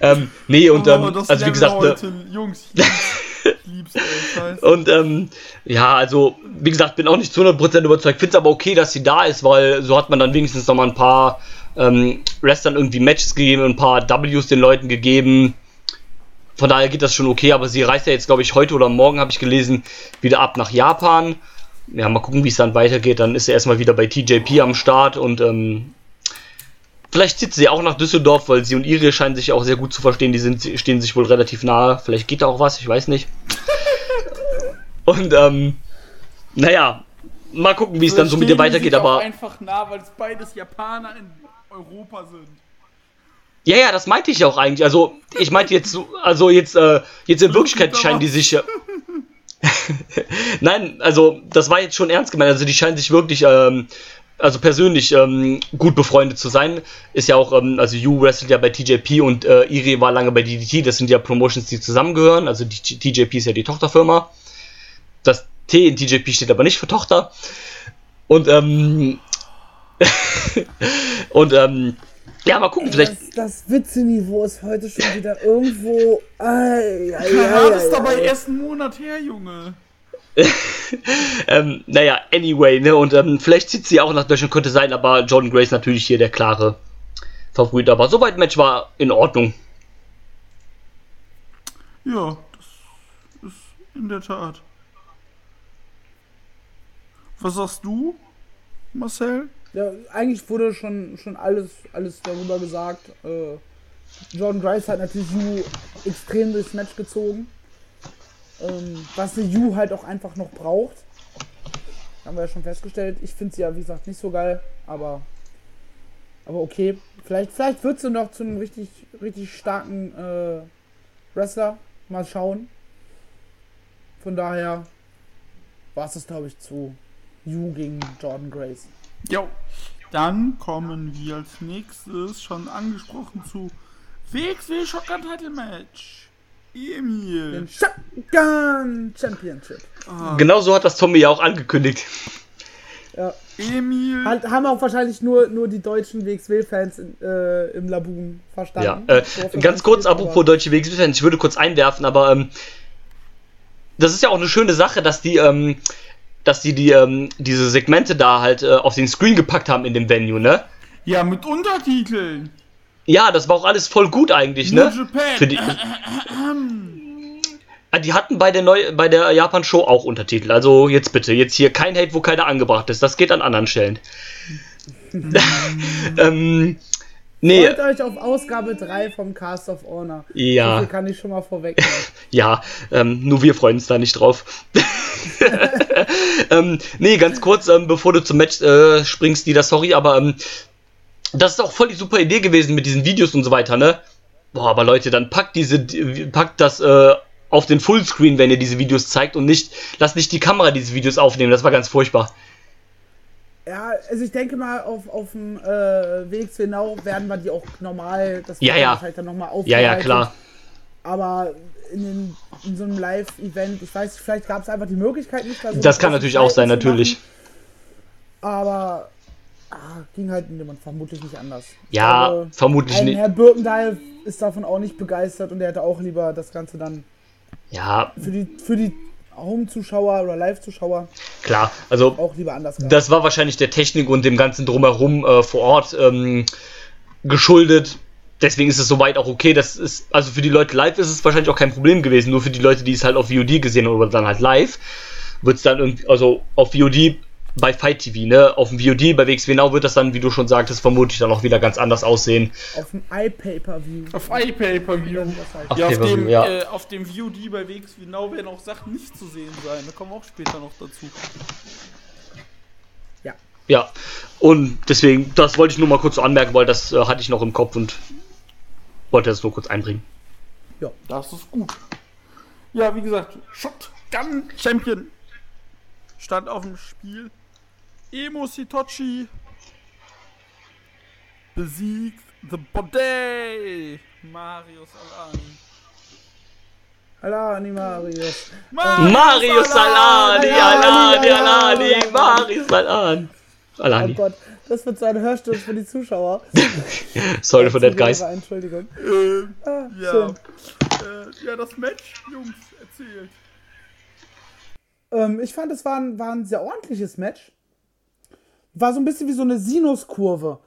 Ähm, nee, und ähm, also wie gesagt, ne, heute, Jungs, ich lieb's, ich lieb's ey, und ähm, ja, also wie gesagt, bin auch nicht zu 100% überzeugt. Finde es aber okay, dass sie da ist, weil so hat man dann wenigstens noch mal ein paar ähm, Wrestlern irgendwie Matches gegeben, ein paar Ws den Leuten gegeben. Von daher geht das schon okay, aber sie reist ja jetzt, glaube ich, heute oder morgen, habe ich gelesen, wieder ab nach Japan. Ja, mal gucken, wie es dann weitergeht. Dann ist sie erstmal wieder bei TJP am Start und ähm, vielleicht zieht sie auch nach Düsseldorf, weil sie und Irie scheinen sich auch sehr gut zu verstehen. Die sind, stehen sich wohl relativ nahe. Vielleicht geht da auch was, ich weiß nicht. und ähm, naja, mal gucken, wie es dann so mit ihr weitergeht, aber. einfach nah, weil es beides Japaner in Europa sind. Ja, ja, das meinte ich auch eigentlich. Also, ich meinte jetzt so, also jetzt, äh, jetzt in Wirklichkeit scheinen die sich. ja- Nein, also, das war jetzt schon ernst gemeint. Also, die scheinen sich wirklich, ähm, also persönlich ähm, gut befreundet zu sein. Ist ja auch, ähm, also, You wrestelt ja bei TJP und äh, Iri war lange bei DDT. Das sind ja Promotions, die zusammengehören. Also, die, TJP ist ja die Tochterfirma. Das T in TJP steht aber nicht für Tochter. Und, ähm, und, ähm, ja, mal gucken, vielleicht. das, das Witzeniveau ist heute schon wieder irgendwo. Ei, ei, Ja, ei, das ist ei, dabei ei. erst einen Monat her, Junge. Ähm, naja, anyway, ne, und ähm, vielleicht zieht sie auch nach Deutschland, könnte sein, aber Jordan Grace natürlich hier der klare Favorit. Aber soweit Match war in Ordnung. Ja, das ist in der Tat. Was sagst du, Marcel? Ja, eigentlich wurde schon, schon alles, alles darüber gesagt. Äh, Jordan Grice hat natürlich Yu extrem durchs Match gezogen. Ähm, was eine Yu halt auch einfach noch braucht. Haben wir ja schon festgestellt. Ich finde sie ja, wie gesagt, nicht so geil, aber, aber okay. Vielleicht, vielleicht wird sie noch zu einem richtig, richtig starken äh, Wrestler. Mal schauen. Von daher war es das, glaube ich, zu Yu gegen Jordan Grace. Jo. Dann kommen wir als nächstes schon angesprochen zu WXW Shotgun Title Match. Emil. Den Shotgun Championship. Genau so hat das Tommy ja auch angekündigt. Ja. Emil. Halt, haben auch wahrscheinlich nur, nur die deutschen WXW-Fans äh, im Laboon Ja, verstanden. äh, worauf das ganz kurz, anspielt, apropos aber- deutsche WXW-Fans, ich würde kurz einwerfen, aber ähm, das ist ja auch eine schöne Sache, dass die, ähm, dass die, die ähm, diese Segmente da halt äh, auf den Screen gepackt haben in dem Venue, ne? Ja, mit Untertiteln. Ja, das war auch alles voll gut eigentlich, New ne? Japan. Für die, die hatten bei der Neu bei der Japan-Show auch Untertitel. Also jetzt bitte, jetzt hier kein Hate, wo keiner angebracht ist. Das geht an anderen Stellen. ähm, nee, Freut euch auf Ausgabe 3 vom Cast of Honor. So ja, viel kann ich schon mal vorwegnehmen. ja, ähm, nur wir freuen uns da nicht drauf. ähm, nee, ganz kurz, ähm, bevor du zum Match äh, springst, Dieter, sorry, aber ähm, das ist auch voll die super Idee gewesen mit diesen Videos und so weiter, ne? Boah, aber Leute, dann packt diese, packt das äh, auf den Fullscreen, wenn ihr diese Videos zeigt und nicht, lasst nicht die Kamera diese Videos aufnehmen. Das war ganz furchtbar. Ja, also ich denke mal, auf, auf dem äh, Weg zu genau werden wir die auch normal, das Ja, ja. wahrscheinlich dann nochmal Ja, ja, aufbereitet. klar. Aber in, den, in so einem Live-Event, ich weiß, vielleicht gab es einfach die Möglichkeit nicht. da so Das kann natürlich auch sein, natürlich. machen. Aber ah, ging halt Moment vermutlich nicht anders. Ja, glaube, vermutlich nicht. Herr Birkendahl ist davon auch nicht begeistert und er hätte auch lieber das Ganze dann Ja, für die, für die Home-Zuschauer oder Live-Zuschauer klar. Also auch lieber anders gehabt. das war wahrscheinlich der Technik und dem ganzen drumherum äh, vor Ort ähm, geschuldet. Deswegen ist es soweit auch okay. Das ist, also für die Leute live ist es wahrscheinlich auch kein Problem gewesen. Nur für die Leute, die es halt auf VOD gesehen haben oder dann halt live, wird es dann irgendwie, also auf VOD bei Fight TV, ne? Auf dem VOD bei WXW Now wird das dann, wie du schon sagtest, vermutlich dann auch wieder ganz anders aussehen. Auf dem iPay-Per-View. Auf iPay-Per-View. Auf Ja, auf dem, ja. Äh, auf dem VOD bei WX genau werden auch Sachen nicht zu sehen sein. Da kommen wir auch später noch dazu. Ja. Ja. Und deswegen, das wollte ich nur mal kurz so anmerken, weil das äh, hatte ich noch im Kopf und wollte das nur kurz einbringen. Das ist gut. Ja, wie gesagt, Shotgun Champion stand auf dem Spiel. Emo Sitochi besiegt The Body. Marius Alani. Alani Marius. Marius Alani, Alani, Alani, Alani, Alani. Marius Alani. Oh Alani. Gott, das wird so ein Hörsturz für die Zuschauer. Sorry for that, guys. Entschuldigung. Äh, Ah, ja. Äh, ja, das Match, Jungs, erzählt. Ähm, ich fand, es war ein, war ein sehr ordentliches Match. War so ein bisschen wie so eine Sinuskurve.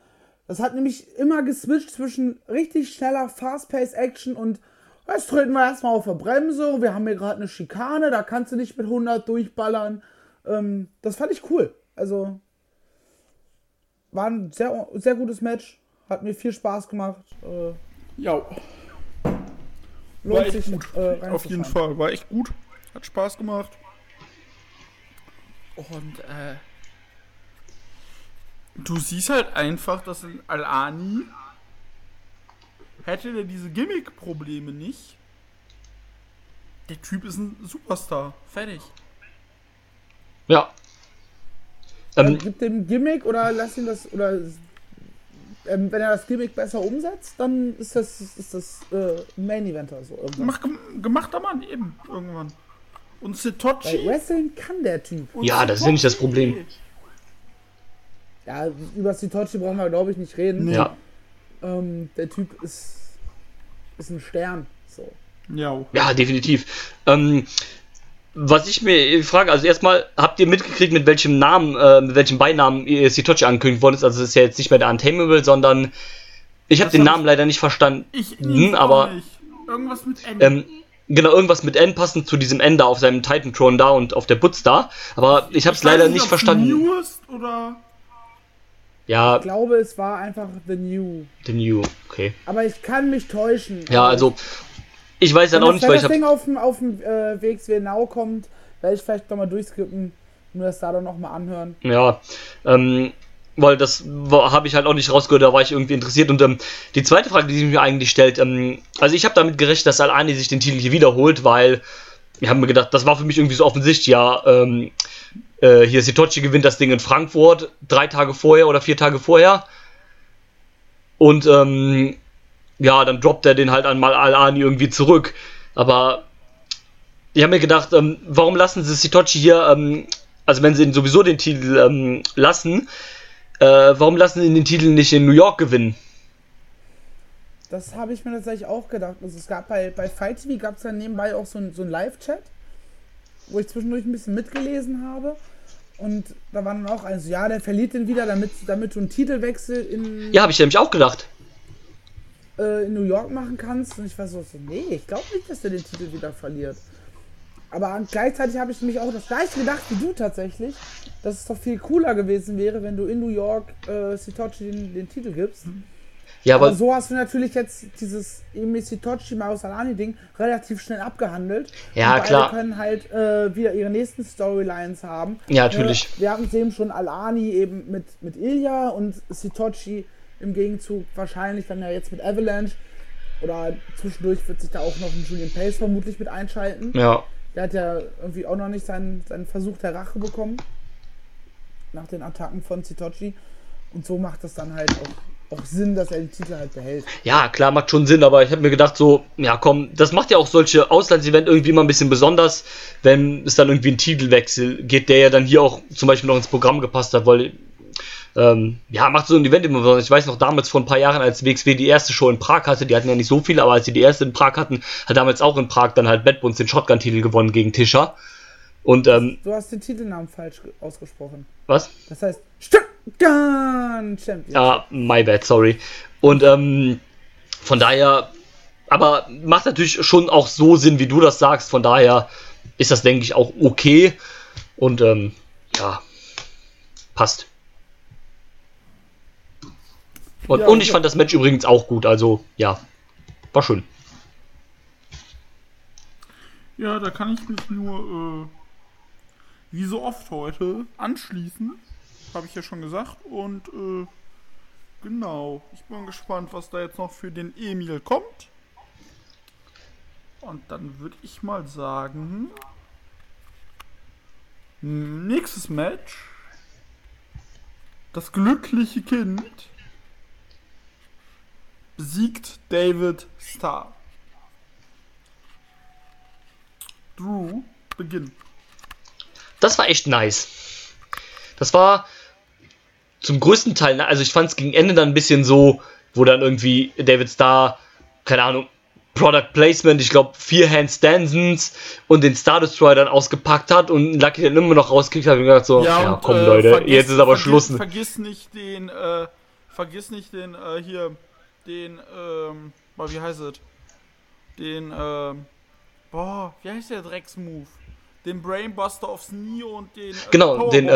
Das hat nämlich immer geswitcht zwischen richtig schneller Fast-Pace-Action und jetzt treten wir erstmal auf der Bremse. Wir haben hier gerade eine Schikane, da kannst du nicht mit 100 durchballern. Ähm, das fand ich cool. Also war ein sehr, sehr gutes Match. Hat mir viel Spaß gemacht. Äh, Ja, War lohnt echt sich gut. äh, auf jeden. Fall. War echt gut. Hat Spaß gemacht. Und, äh. Du siehst halt einfach, dass in Al-Ani hätte der diese Gimmick-Probleme nicht. Der Typ ist ein Superstar. Fertig. Ja. Ähm, Gib dem Gimmick oder lass ihn das oder ähm, wenn er das Gimmick besser umsetzt, dann ist das ist das äh, Main Eventer so irgendwann. Mach, gem- gemachter Mann eben irgendwann. Und Weil Sitochi. Wrestling kann der Typ. und Ja, das ist ja nicht das Problem. Ja, über Sitochi brauchen wir glaube ich nicht reden. ja. Ähm, der Typ ist ist ein Stern. So. Ja. Ja, definitiv. Ähm, was ich mir frage, also erstmal, habt ihr mitgekriegt, mit welchem Namen, äh, mit welchem Beinamen ihr Sitochi angekündigt worden ist? Also es ist ja jetzt nicht mehr der Untamable, sondern ich habe den Namen leider nicht verstanden. Ich Hm, auch aber nicht. Irgendwas mit N. ähm, genau irgendwas mit N passend zu diesem N da auf seinem Titan Throne da und auf der Butz da. Aber ich habe es leider nicht ob's verstanden. New ist oder. Ja, Ich glaube, es war einfach The New. The New, okay. Aber ich kann mich täuschen. Ja, also ich weiß wenn dann auch das, nicht, wenn weil ich das habe Ding auf dem auf dem äh, WXW Now kommt, werde ich vielleicht nochmal durchskippen, nur das da dann nochmal anhören. Ja, ähm, weil das habe ich halt auch nicht rausgehört, da war ich irgendwie interessiert. Und ähm, die zweite Frage, die sich mir eigentlich stellt, ähm, also ich habe damit gerechnet, dass Al-Ani sich den Titel hier wiederholt, weil ich habe mir gedacht, das war für mich irgendwie so offensichtlich, ja, ähm, äh, hier Sitochi gewinnt das Ding in Frankfurt, drei Tage vorher oder vier Tage vorher. Und ähm, ja, dann droppt er den halt an mal Al-Ani irgendwie zurück. Aber ich habe mir gedacht, ähm, warum lassen sie Sitochi hier, ähm, also wenn sie ihn sowieso den Titel ähm, lassen, äh, warum lassen sie ihn den Titel nicht in New York gewinnen? Das habe ich mir tatsächlich auch gedacht. Also es gab bei, bei Fight TV gab es dann nebenbei auch so so ein Live-Chat, wo ich zwischendurch ein bisschen mitgelesen habe. Und da war dann auch ein, so, ja, der verliert den wieder, damit, damit du einen Titelwechsel in, Ja, habe ich nämlich auch gedacht. äh, in New York machen kannst. Und ich war so, so nee, ich glaube nicht, dass der den Titel wieder verliert. Aber gleichzeitig habe ich nämlich auch das gleiche gedacht wie du tatsächlich, dass es doch viel cooler gewesen wäre, wenn du in New York äh, Sitochi den, den Titel gibst. Ja, Aber aber so hast du natürlich jetzt dieses Emi Sitochi Marusalani Ding relativ schnell abgehandelt. Ja, und beide klar. können halt äh, wieder ihre nächsten Storylines haben. Ja, natürlich. Äh, wir hatten es eben schon Alani eben mit, mit Ilya und Sitochi im Gegenzug wahrscheinlich dann ja jetzt mit Avalanche. Oder zwischendurch wird sich da auch noch ein Julian Pace vermutlich mit einschalten. ja. Der hat ja irgendwie auch noch nicht seinen, seinen Versuch der Rache bekommen. Nach den Attacken von Sitochi. Und so macht das dann halt auch, auch Sinn, dass er den Titel halt behält. Ja, klar, macht schon Sinn, aber ich habe mir gedacht, so, ja komm, das macht ja auch solche Auslandsevent irgendwie mal ein bisschen besonders, wenn es dann irgendwie einen Titelwechsel geht, der ja dann hier auch zum Beispiel noch ins Programm gepasst hat, weil, ähm, ja, macht so ein Event immer besonders. Ich weiß noch damals vor ein paar Jahren, als WXW die erste Show in Prag hatte, die hatten ja nicht so viele, aber als sie die erste in Prag hatten, hat damals auch in Prag dann halt Bad den Shotgun-Titel gewonnen gegen Tischer. Und, ähm, Du hast den Titelnamen falsch ge- ausgesprochen. was? Das heißt Shotgun Champion. Ja, my bad, sorry. Und ähm, von daher, aber macht natürlich schon auch so Sinn, wie du das sagst. Von daher ist das, denke ich, auch okay. Und ähm, ja, passt. Und, Ja, und ich ja. fand das Match übrigens auch gut. Also, ja, war schön. Ja, da kann ich mich nur, äh, wie so oft heute, anschließen. Habe ich ja schon gesagt. Und, äh, genau. Ich bin gespannt, was da jetzt noch für den Emil kommt. Und dann würde ich mal sagen, nächstes Match. Das glückliche Kind besiegt David Starr. Drew, beginn. Das war echt nice. Das war zum größten Teil, ne, also ich fand es gegen Ende dann ein bisschen so, wo dann irgendwie David Starr, keine Ahnung, Product Placement, ich glaube vier Handstandsons und den Star Destroyer dann ausgepackt hat und Lucky dann immer noch rausgekriegt hat und gedacht so, ja, und, komm äh, Leute, vergiss- jetzt ist aber vergiss- Schluss. Vergiss nicht den, äh, vergiss nicht den, äh, hier, den, ähm, boah, wie heißt es? Den, ähm, boah, wie heißt der Drecksmove? Den Brainbuster aufs Knie und den, äh, Genau, den,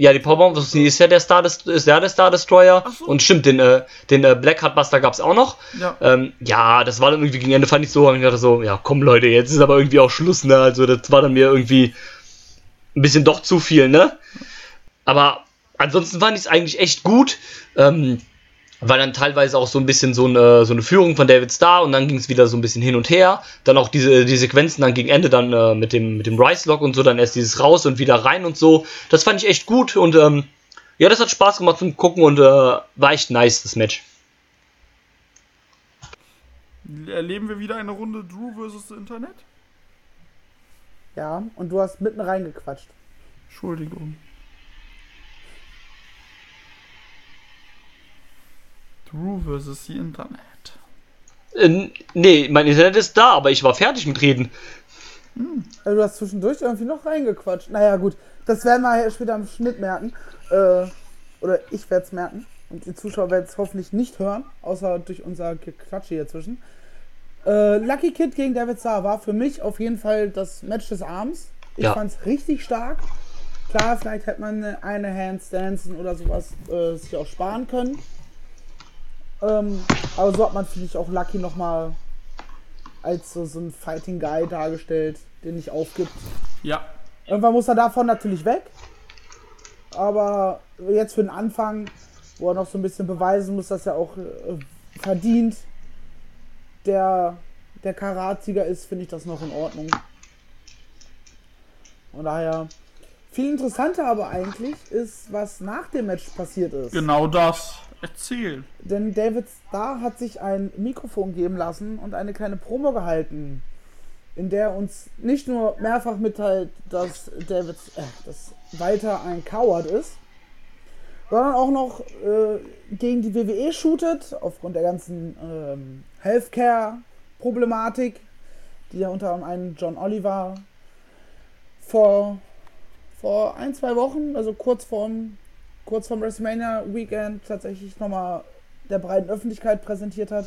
Ja, die Powerbomb ist ja der Star, Dest- ist ja der Star Destroyer so. und stimmt, den, äh, den äh, Black Heart Buster gab es auch noch. Ja. Ähm, ja, das war dann irgendwie gegen Ende, fand ich so, und ich dachte so, ja komm Leute, jetzt ist aber irgendwie auch Schluss, ne? Also das war dann mir irgendwie ein bisschen doch zu viel, ne? Aber ansonsten fand ich es eigentlich echt gut. Ähm, war dann teilweise auch so ein bisschen so eine, so eine Führung von David Starr und dann ging es wieder so ein bisschen hin und her. Dann auch diese die Sequenzen dann gegen Ende dann äh, mit dem mit dem Rice Lock und so, dann erst dieses raus und wieder rein und so. Das fand ich echt gut und ähm, ja, das hat Spaß gemacht zum Gucken und äh, war echt nice, das Match. Erleben wir wieder eine Runde Drew versus Internet? Ja, und du hast mitten reingequatscht. Entschuldigung. Drew versus the Internet. Äh, nee, mein Internet ist da, aber ich war fertig mit Reden. Also du hast zwischendurch irgendwie noch reingequatscht. Naja, gut, das werden wir später im Schnitt merken. Äh, oder ich werde es merken. Und die Zuschauer werden es hoffentlich nicht hören, außer durch unser Gequatsche hier zwischen. Äh, Lucky Kid gegen David Starr war für mich auf jeden Fall das Match des Abends. Ich Ja. fand es richtig stark. Klar, vielleicht hätte man eine- Handstanzen oder sowas äh, sich auch sparen können. Ähm, aber so hat man, finde ich, auch Lucky nochmal als so, so ein Fighting Guy dargestellt, der nicht aufgibt. Ja. Irgendwann muss er davon natürlich weg. Aber jetzt für den Anfang, wo er noch so ein bisschen beweisen muss, dass er auch äh, verdient, der, der Karatsieger ist, finde ich das noch in Ordnung. Von daher, viel interessanter aber eigentlich ist, was nach dem Match passiert ist. Genau das. Erzähl. Denn David Starr hat sich ein Mikrofon geben lassen und eine kleine Promo gehalten, in der uns nicht nur mehrfach mitteilt, dass David, äh, dass Walter ein Coward ist, sondern auch noch äh, gegen die WWE shootet, aufgrund der ganzen ähm, Healthcare-Problematik, die ja unter anderem einen John Oliver vor, vor ein, zwei Wochen, also kurz vorm kurz vorm WrestleMania Weekend tatsächlich nochmal der breiten Öffentlichkeit präsentiert hat.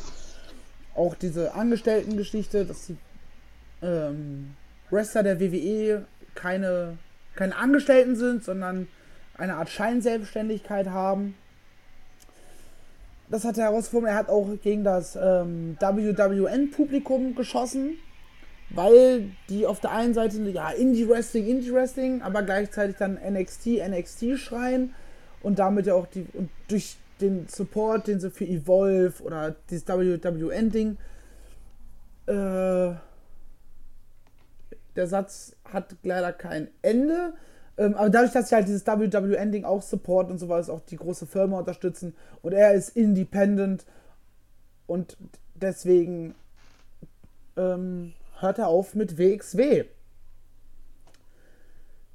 Auch diese Angestellten-Geschichte, dass sie ähm, Wrestler der WWE keine, keine Angestellten sind, sondern eine Art Scheinselbstständigkeit haben. Das hat er herausgefunden. Er hat auch gegen das ähm, WWN-Publikum geschossen, weil die auf der einen Seite ja Indie-Wrestling, Indie-Wrestling, aber gleichzeitig dann NXT, NXT schreien und damit ja auch die und durch den Support, den sie für Evolve oder dieses WWN-Ding äh, der Satz hat leider kein Ende. Ähm, aber dadurch, dass sie halt dieses WWN-Ding auch support und so weiter, auch die große Firma unterstützen und er ist independent und deswegen ähm, hört er auf mit WXW.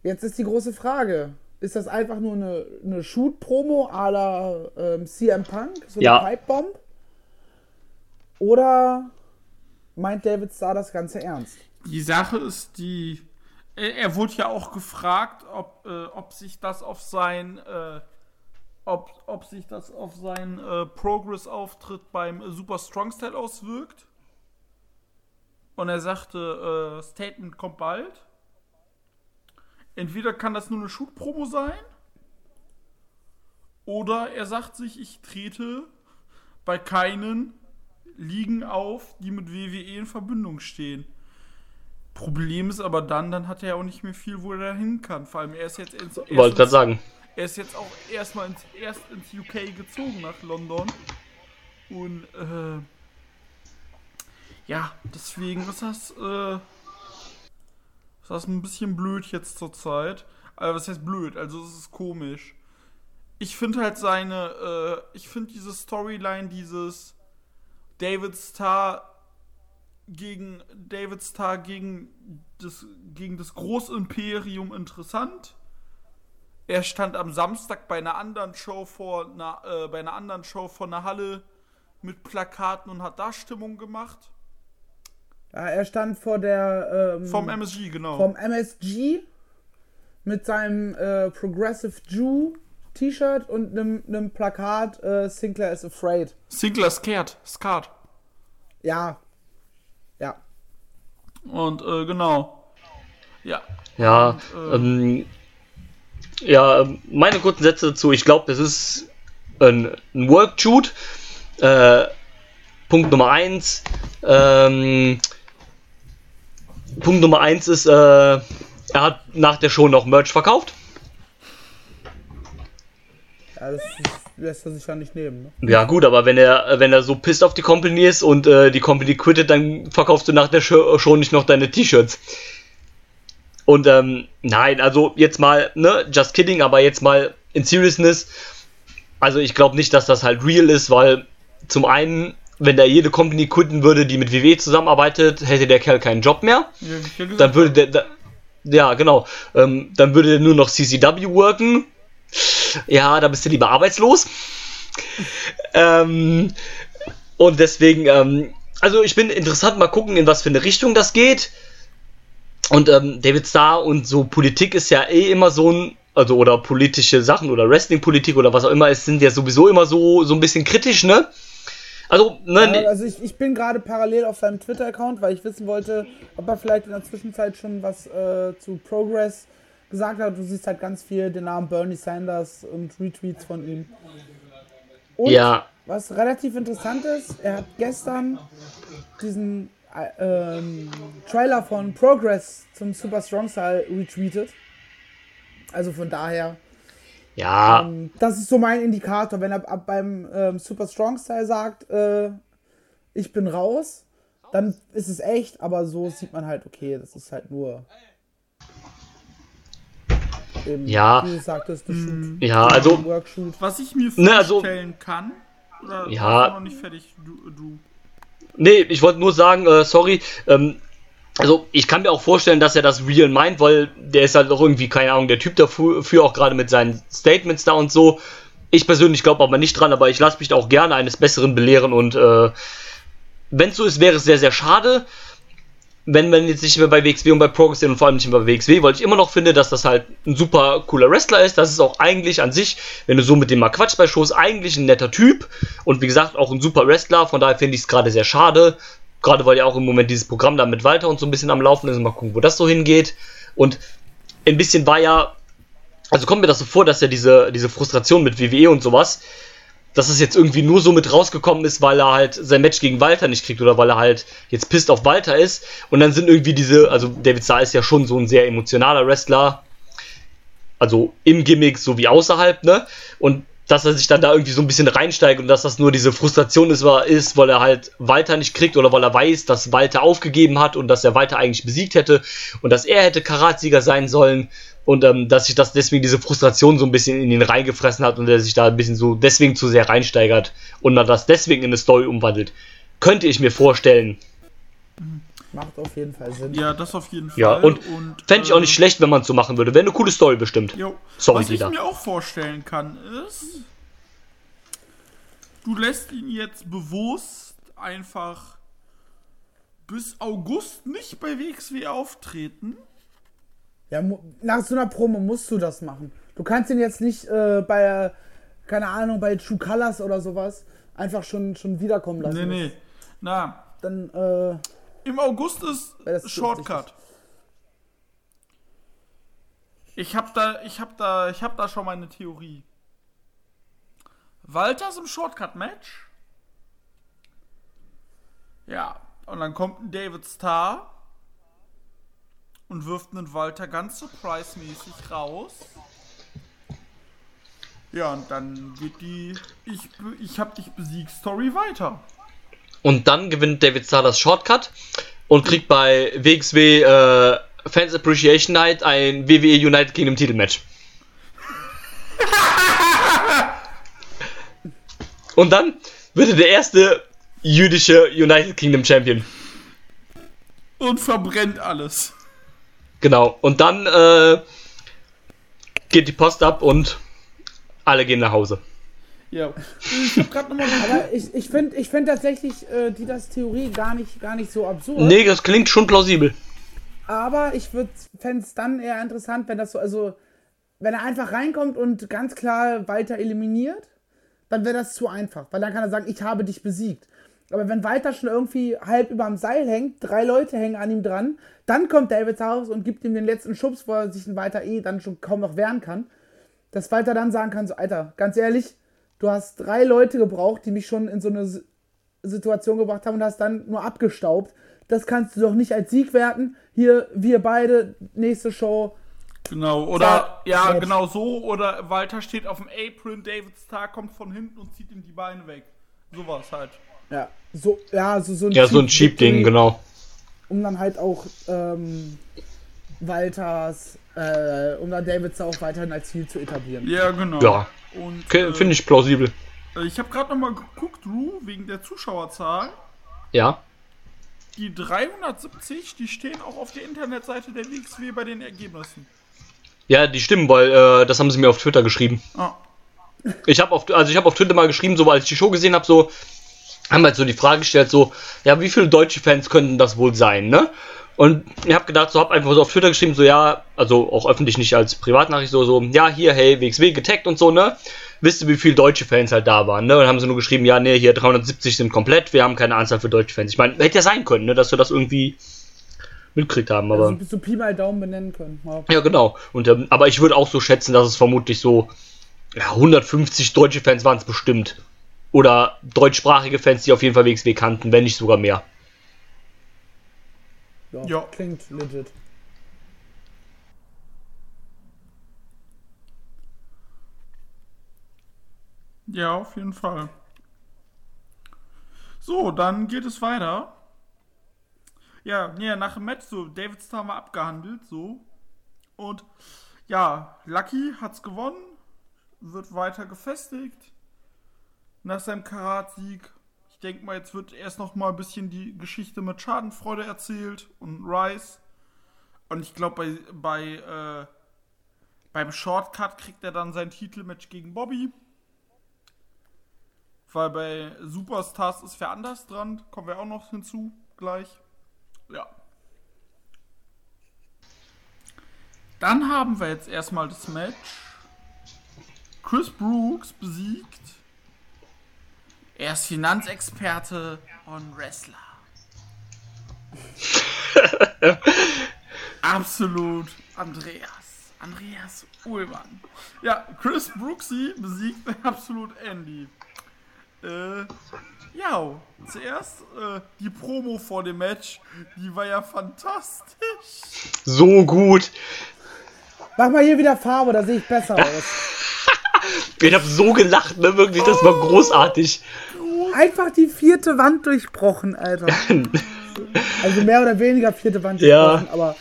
Jetzt ist die große Frage: Ist das einfach nur eine, eine Shoot-Promo à la ähm, CM Punk, so Ja. eine Pipe-Bomb? Oder meint David Starr das Ganze ernst? Die Sache ist die. Er, er wurde ja auch gefragt, ob, äh, ob sich das auf sein. Äh, ob, ob sich das auf seinen äh, Progress-Auftritt beim äh, Super Strong Style auswirkt. Und er sagte, äh, Statement kommt bald. Entweder kann das nur eine Shoot-Promo sein. Oder er sagt sich, ich trete bei keinen Ligen auf, die mit WWE in Verbindung stehen. Problem ist aber dann, dann hat er ja auch nicht mehr viel, wo er hin kann. Vor allem, er ist jetzt ins, Wollte gerade ins- sagen. er ist jetzt auch erstmal ins, erst ins UK gezogen nach London. Und äh, ja, deswegen ist das, äh, ist das ein bisschen blöd jetzt zur Zeit. Also was heißt blöd? Also es ist komisch. Ich finde halt seine, äh, ich finde diese Storyline, dieses David Starr gegen David Starr gegen das, gegen das Großimperium interessant. Er stand am Samstag bei einer anderen Show vor einer, äh, bei einer anderen Show vor einer Halle mit Plakaten und hat da Stimmung gemacht. Ja, er stand vor der ähm, Vom MSG, genau. vom MSG mit seinem äh, Progressive Jew T-Shirt und einem, einem Plakat äh, Sinclair is afraid. Sinclair Scared, Scarred. Ja. Ja. Und äh, genau. Ja. Ja, ähm, ja, ähm, meine kurzen Sätze dazu. Ich glaube, das ist ein, ein Work-Shoot. Äh, Punkt Nummer eins. Ähm, Punkt Nummer eins ist, äh, er hat nach der Show noch Merch verkauft. Ja, das lässt er sich ja nicht nehmen. Ne? Ja gut, aber wenn er wenn er so pisst auf die Company ist und äh, die Company quittet, dann verkaufst du nach der Show nicht noch deine T-Shirts. Und ähm, nein, also jetzt mal, ne, just kidding, aber jetzt mal in Seriousness. Also ich glaube nicht, dass das halt real ist, weil zum einen, wenn da jede Company quitten würde, die mit WWE zusammenarbeitet, hätte der Kerl keinen Job mehr. Ja, Dann würde der, da, ja genau, ähm, dann würde der nur noch CCW worken. Ja, da bist du lieber arbeitslos. ähm, und deswegen, ähm, also ich bin interessant, mal gucken, in was für eine Richtung das geht. Und ähm, David Starr und so Politik ist ja eh immer so ein, also oder politische Sachen oder Wrestling-Politik oder was auch immer, es sind ja sowieso immer so, so ein bisschen kritisch, ne? Also, ne, Ja, also ich, ich bin gerade parallel auf seinem Twitter-Account, weil ich wissen wollte, ob er vielleicht in der Zwischenzeit schon was äh, zu Progress gesagt hat. Du siehst halt ganz viel den Namen Bernie Sanders und Retweets von ihm. Und ja, was relativ interessant ist, er hat gestern diesen äh, ähm, Trailer von Progress zum Super Strong Style retweetet. Also von daher, ja, ähm, das ist so mein Indikator. Wenn er ab beim ähm, Super Strong Style sagt, äh, ich bin raus, dann ist es echt, aber so sieht man halt, okay, das ist halt nur. Eben, Ja. Wie du sagtest, der Shoot. ja, also, Workshoot. Was ich mir Ne, also- vorstellen kann, oder Ja. du noch nicht fertig, du, du Nee, ich wollte nur sagen, äh, sorry, ähm, also ich kann mir auch vorstellen, dass er das real meint, weil der ist halt auch irgendwie, keine Ahnung, der Typ dafür, für auch gerade mit seinen Statements da und so. Ich persönlich glaube aber nicht dran, aber ich lasse mich da auch gerne eines Besseren belehren und äh, wenn es so ist, wäre es sehr, sehr schade, wenn man jetzt nicht mehr bei WXW und bei Progress sind und vor allem nicht mehr bei WXW, weil ich immer noch finde, dass das halt ein super cooler Wrestler ist. Das ist auch eigentlich an sich, wenn du so mit dem mal quatschst bei Shows, eigentlich ein netter Typ und wie gesagt auch ein super Wrestler. Von daher finde ich es gerade sehr schade. Gerade weil ja auch im Moment dieses Programm da mit Walter und so ein bisschen am Laufen ist. Mal gucken, wo das so hingeht. Und ein bisschen war ja, also kommt mir das so vor, dass ja diese, diese Frustration mit WWE und sowas, dass es jetzt irgendwie nur so mit rausgekommen ist, weil er halt sein Match gegen Walter nicht kriegt oder weil er halt jetzt pisst auf Walter ist. Und dann sind irgendwie diese, also David Starr ist ja schon so ein sehr emotionaler Wrestler. Also im Gimmick sowie außerhalb, ne? Und dass er sich dann da irgendwie so ein bisschen reinsteigt und dass das nur diese Frustration ist, ist, weil er halt Walter nicht kriegt oder weil er weiß, dass Walter aufgegeben hat und dass er Walter eigentlich besiegt hätte und dass er hätte Karatsieger sein sollen und ähm, dass sich das deswegen diese Frustration so ein bisschen in ihn reingefressen hat und er sich da ein bisschen so deswegen zu sehr reinsteigert und man das deswegen in eine Story umwandelt. Könnte ich mir vorstellen. Macht auf jeden Fall Sinn. Ja, das auf jeden Fall. Ja, und, und fände ich auch nicht äh, schlecht, wenn man es so machen würde. Wäre eine coole Story bestimmt. Jo. Sorry, Was Dieter. ich mir auch vorstellen kann, ist, du lässt ihn jetzt bewusst einfach bis August nicht bei WXW auftreten. Ja, nach so einer Promo musst du das machen. Du kannst ihn jetzt nicht äh, bei, keine Ahnung, bei True Colors oder sowas einfach schon, schon wiederkommen lassen. Nee, nee. Na, Dann, äh, im August ist Shortcut. Ich hab da, ich hab da, ich hab da schon meine Theorie. Walter ist im Shortcut-Match. Ja, und dann kommt ein David Starr und wirft einen Walter ganz surprise-mäßig raus. Ja, und dann geht die Ich, ich hab dich besiegt Story weiter. Und dann gewinnt David Starr das Shortcut und kriegt bei WXW äh, Fans Appreciation Night ein WWE United Kingdom Titelmatch. und dann wird er der erste jüdische United Kingdom Champion. Und verbrennt alles. Genau. Und dann äh, geht die Post ab und alle gehen nach Hause. Ja. Ich hab grad nochmal aber ich, ich finde ich find tatsächlich äh, die das Theorie gar nicht, gar nicht so absurd. Nee, das klingt schon plausibel. Aber ich fände es dann eher interessant, wenn das so, also, wenn er einfach reinkommt und ganz klar Walter eliminiert, dann wäre das zu einfach. Weil dann kann er sagen, ich habe dich besiegt. Aber wenn Walter schon irgendwie halb überm Seil hängt, drei Leute hängen an ihm dran, dann kommt David House und gibt ihm den letzten Schubs, wo er sich ein Walter eh dann schon kaum noch wehren kann. Dass Walter dann sagen kann, so, Alter, ganz ehrlich, du hast drei Leute gebraucht, die mich schon in so eine S- Situation gebracht haben und hast dann nur abgestaubt. Das kannst du doch nicht als Sieg werten. Hier, wir beide, nächste Show. Genau, oder Ja, ja, Match. genau so, oder Walter steht auf dem Apron, David Starr kommt von hinten und zieht ihm die Beine weg. Sowas halt. Ja, so, ja, so, so ein Ja, so ein Cheap-Ding, genau. Um dann halt auch ähm, Walters, äh, um dann Davids auch weiterhin als Ziel zu etablieren. Ja, genau. Ja, okay, äh, finde ich plausibel. ich habe gerade nochmal geguckt, Drew, wegen der Zuschauerzahl. Ja. Die 370, die stehen auch auf der Internetseite der WXW bei den Ergebnissen. Ja, die stimmen, weil äh, das haben sie mir auf Twitter geschrieben. Ah, Ich habe auf, also ich habe auf Twitter mal geschrieben, so als ich die Show gesehen habe, so haben halt so die Frage gestellt, so ja, wie viele deutsche Fans könnten das wohl sein, ne? Und ich habe gedacht, so habe einfach so auf Twitter geschrieben, so ja, also auch öffentlich nicht als Privatnachricht, so so ja hier hey WXW getaggt und so, ne? Wisst ihr, wie viele deutsche Fans halt da waren, ne? Und dann haben sie nur geschrieben, ja, nee, hier 370 sind komplett, wir haben keine Anzahl für deutsche Fans. Ich meine, hätte ja sein können, ne, dass wir das irgendwie mitgekriegt haben, aber Also so Pi mal Daumen benennen können. Ja. ja, genau. Und, ähm, aber ich würde auch so schätzen, dass es vermutlich so ja, 150 deutsche Fans waren es bestimmt. Oder deutschsprachige Fans, die auf jeden Fall WXW kannten, wenn nicht sogar mehr. Ja, Ja. Klingt legit. ja, auf jeden Fall. So, dann geht es weiter. Ja, nee, nach dem Match, so, David Starr haben wir abgehandelt, so. Und ja, Lucky hat's gewonnen, wird weiter gefestigt. Nach seinem Karatsieg. Ich denke mal, jetzt wird erst noch mal ein bisschen die Geschichte mit Schadenfreude erzählt und Rice. Und ich glaube, bei, bei äh, beim Shortcut kriegt er dann sein Titelmatch gegen Bobby. Weil bei Superstars ist wer anders dran. Kommen wir auch noch hinzu gleich. Ja. Dann haben wir jetzt erstmal das Match. Chris Brooks besiegt. Er ist Finanzexperte und Wrestler. Absolut. Andreas. Andreas Ullmann. Ja, Chris Brooksy besiegt absolut Andy. Äh, ja, zuerst äh, die Promo vor dem Match, die war ja fantastisch. So gut. Mach mal hier wieder Farbe, da sehe ich besser aus. Ich hab so gelacht, ne? Wirklich, das war großartig. Einfach die vierte Wand durchbrochen, Alter. Also mehr oder weniger vierte Wand Ja. durchbrochen, aber.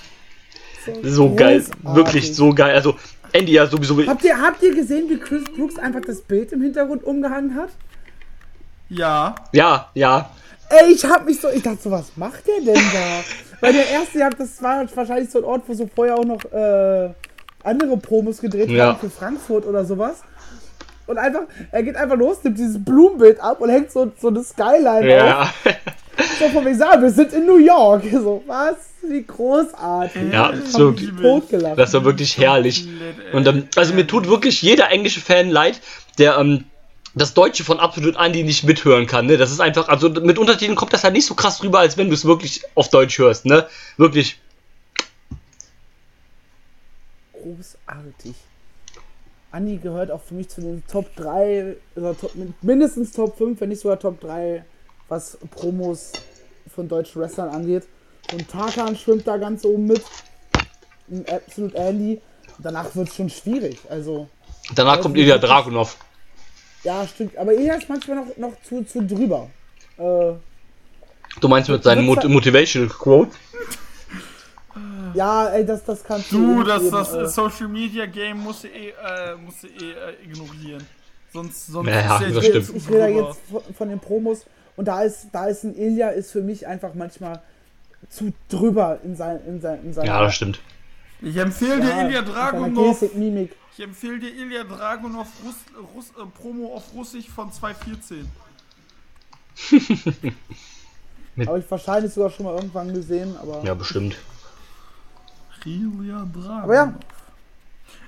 So geil. großartig. Wirklich so geil. Also, Andy ja sowieso. Habt ihr, habt ihr gesehen, wie Chris Brooks einfach das Bild im Hintergrund umgehangen hat? Ja, Ja, ja. Ey, ich hab mich so, ich dachte so, was macht der denn da? Weil der erste, ja, das war wahrscheinlich so ein Ort, wo so vorher auch noch äh, andere Promos gedreht Ja. haben für Frankfurt oder sowas. Und einfach, er geht einfach los, nimmt dieses Blumenbild ab und hängt so, so eine Skyline auf. Ja. So von wegen, sagen, wir sind in New York. So, was? Wie großartig. Ja, totgelacht. Das war wirklich herrlich. Und ähm, also mir tut wirklich jeder englische Fan leid, der ähm, das Deutsche von Absolut Andy nicht mithören kann. Ne? Das ist einfach, also mit Untertiteln kommt das halt nicht so krass rüber, als wenn du es wirklich auf Deutsch hörst. Ne? Wirklich. großartig. Andi gehört auch für mich zu den Top 3, oder Top, mindestens Top 5, wenn nicht sogar Top 3, was Promos von deutschen Wrestlern angeht. Und Tarkan schwimmt da ganz oben mit. Ein Absolut Andy. Danach wird es schon schwierig. Also, Danach kommt Ilya Dragunov. ja, stimmt. Aber er ist manchmal noch, noch zu, zu drüber. Äh, Du meinst mit seinem Mot Motivational Quote? Ja, ey, das, das kannst du. du, nicht das, geben, das äh. Social Media Game musst du eh, äh, musst du eh äh, ignorieren. Sonst, sonst Ja, ja, ist das ja stimmt. Ich, ich rede jetzt von, von den Promos und da ist, da ist ein Ilya ist für mich einfach manchmal zu drüber in sein, in sein, in seiner Ja, das stimmt. Ich empfehle dir ja, Ilya in seiner Dragunov. Gestik, Mimik. Ich empfehle dir Ilya Dragunov Russ, Russ, äh, Promo auf Russisch von 2014. Habe ich wahrscheinlich sogar schon mal irgendwann gesehen, aber Ja, bestimmt. Ilya Dragunov. Aber ja.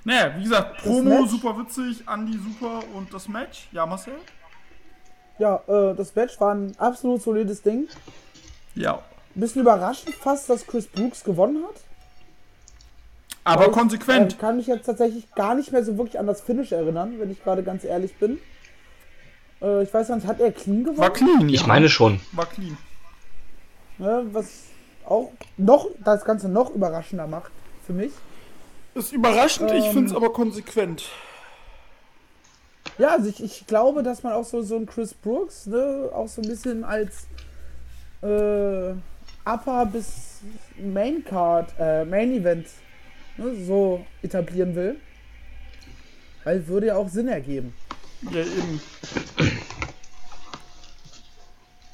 Naja, wie gesagt, Promo super witzig, Andy super und das Match. Ja, Marcel? ja, äh, das Match war ein absolut solides Ding. Ja. Ein bisschen überraschend fast, dass Chris Brooks gewonnen hat. Aber Weil ich, konsequent. äh, kann mich jetzt tatsächlich gar nicht mehr so wirklich an das Finish erinnern, wenn ich gerade ganz ehrlich bin. Äh, ich weiß gar nicht, hat er clean gewonnen? War clean, Ich ja. meine schon. War clean. Ne, was auch noch das Ganze noch überraschender macht für mich. Ist überraschend, ich Ähm. finde es aber konsequent. Ja, also ich, ich glaube, dass man auch so, so einen Chris Brooks, ne, auch so ein bisschen als äh, Upper bis Main Card, äh, Main Event ne, so etablieren will. Weil würde ja auch Sinn ergeben. Ja, eben.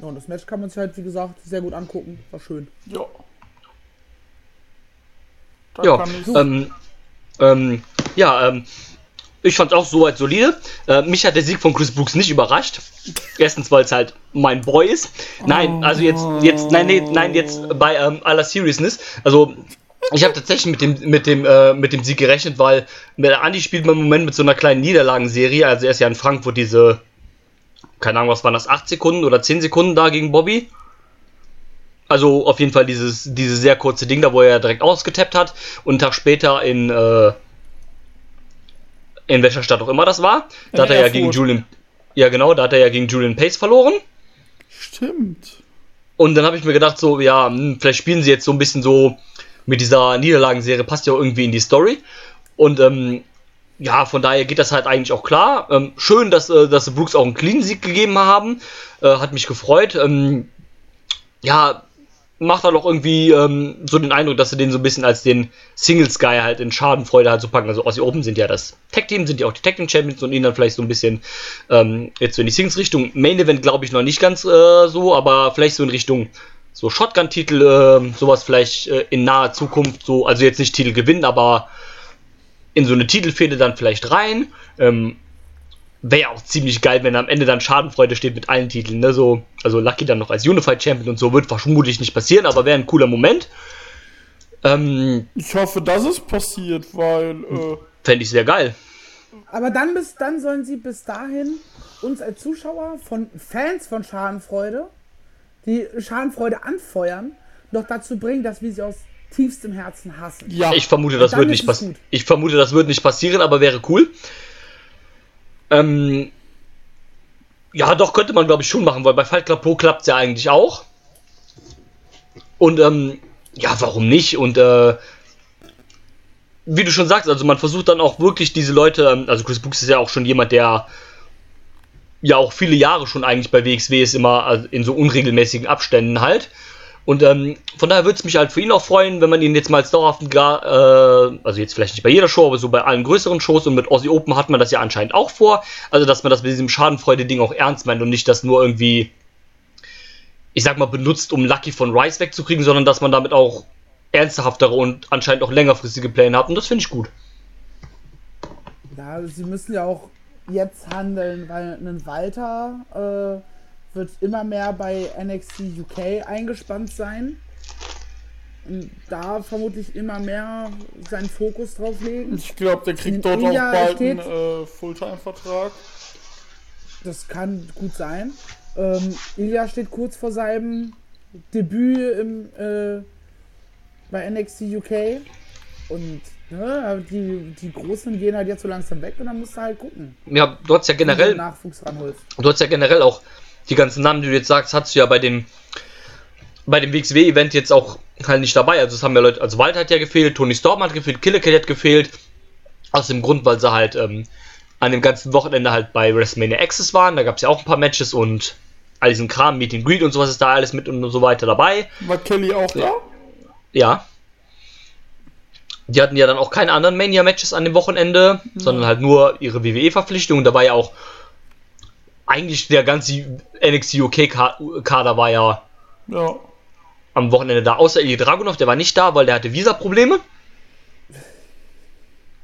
Ja, und das Match kann man sich halt, wie gesagt, sehr gut angucken. War schön. Ja. Da Ja, ähm, ähm, ja, ähm, ich fand's auch soweit solide. Äh, mich hat der Sieg von Chris Brooks nicht überrascht. Erstens, weil es halt mein Boy ist. Nein, also jetzt, jetzt, nein, nee, nein, jetzt bei ähm, aller Seriousness. Also, ich habe tatsächlich mit dem, mit dem, äh, mit dem Sieg gerechnet, weil mit Andi spielt man im Moment mit so einer kleinen Niederlagenserie. Also er ist ja in Frankfurt diese, keine Ahnung, was waren das, 8 Sekunden oder 10 Sekunden da gegen Bobby. Also auf jeden Fall dieses, dieses sehr kurze Ding da, wo er direkt ausgetappt hat und einen Tag später in, äh, in welcher Stadt auch immer das war, da hat er ja Erfurt. gegen Julian, ja genau, da hat er ja gegen Julian Pace verloren. stimmt. Und dann habe ich mir gedacht, so, ja, hm, vielleicht spielen sie jetzt so ein bisschen so mit dieser Niederlagenserie, passt ja irgendwie in die Story. Und ähm, ja, von daher geht das halt eigentlich auch klar. Ähm, schön, dass, äh, dass Brooks auch einen Clean-Sieg gegeben haben. Äh, hat mich gefreut. Ähm, ja, macht halt auch irgendwie ähm, so den Eindruck, dass sie den so ein bisschen als den Singles-Guy halt in Schadenfreude halt so packen. Also Aussie Open sind ja das Tag-Team, sind ja auch die Tag-Team-Champions und ihn dann vielleicht so ein bisschen ähm, jetzt so in die Singles-Richtung. Main-Event glaube ich noch nicht ganz äh, so, aber vielleicht so in Richtung so Shotgun-Titel, äh, sowas vielleicht äh, in naher Zukunft so, also jetzt nicht Titel gewinnen, aber in so eine Titelfehde dann vielleicht rein. Ähm, Wäre ja auch ziemlich geil, wenn am Ende dann Schadenfreude steht mit allen Titeln. Ne? So, also Lucky dann noch als Unified Champion und so wird vermutlich nicht passieren, aber wäre ein cooler Moment. Ähm, Ich hoffe, dass es passiert, weil äh, Fände ich sehr geil. Aber dann, bis, dann sollen sie bis dahin uns als Zuschauer von Fans von Schadenfreude, die Schadenfreude anfeuern, noch dazu bringen, dass wir sie aus tiefstem Herzen hassen. Ja, Ich vermute, das ist nicht passieren. Ich vermute, das wird nicht passieren, aber wäre cool. Ähm, ja, doch, könnte man, glaube ich, schon machen, weil bei Fight Club Pro klappt es ja eigentlich auch. Und, ähm, ja, warum nicht? Und, äh, wie du schon sagst, also man versucht dann auch wirklich diese Leute, ähm, also Chris Brooks ist ja auch schon jemand, der ja auch viele Jahre schon eigentlich bei WXW ist, immer also in so unregelmäßigen Abständen halt. Und ähm, von daher würde es mich halt für ihn auch freuen, wenn man ihn jetzt mal als dauerhaften, Ga äh, also jetzt vielleicht nicht bei jeder Show, aber so bei allen größeren Shows und mit Aussie Open hat man das ja anscheinend auch vor. Also dass man das mit diesem Schadenfreude-Ding auch ernst meint und nicht das nur irgendwie, ich sag mal, benutzt, um Lucky von Rice wegzukriegen, sondern dass man damit auch ernsthaftere und anscheinend auch längerfristige Pläne hat. Und das finde ich gut. Ja, sie müssen ja auch jetzt handeln, weil ein Walter äh, wird immer mehr bei NXT UK eingespannt sein. Und da vermutlich immer mehr seinen Fokus drauf legen. ich glaube, der kriegt In dort auch India bald einen steht- äh, Fulltime-Vertrag. Das kann gut sein. Ähm, Ilya steht kurz vor seinem Debüt im, äh, bei NXT UK. Und ne, die, die Großen gehen halt jetzt so langsam weg und dann musst du halt gucken. Ja, du hast ja du generell. Du hast ja generell auch die ganzen Namen, die du jetzt sagst, hast du ja bei dem bei dem WXW-Event jetzt auch halt nicht dabei. Also es haben ja Leute, also Wald hat ja gefehlt, Tony Storm hat gefehlt, Killicat hat gefehlt. Aus dem Grund, weil sie halt ähm, an dem ganzen Wochenende halt bei WrestleMania Access waren. Da gab es ja auch ein paar Matches und all diesen Kram, Meet and Greet und sowas ist da alles mit und so weiter dabei. War Kelly auch da? Ja. Die hatten ja dann auch keine anderen Mania-Matches an dem Wochenende, sondern halt nur ihre WWE-Verpflichtung. Da war ja auch eigentlich der ganze NXT UK-Kader war ja Ja. am Wochenende da, außer Eli Dragunov, der war nicht da, weil der hatte Visa-Probleme.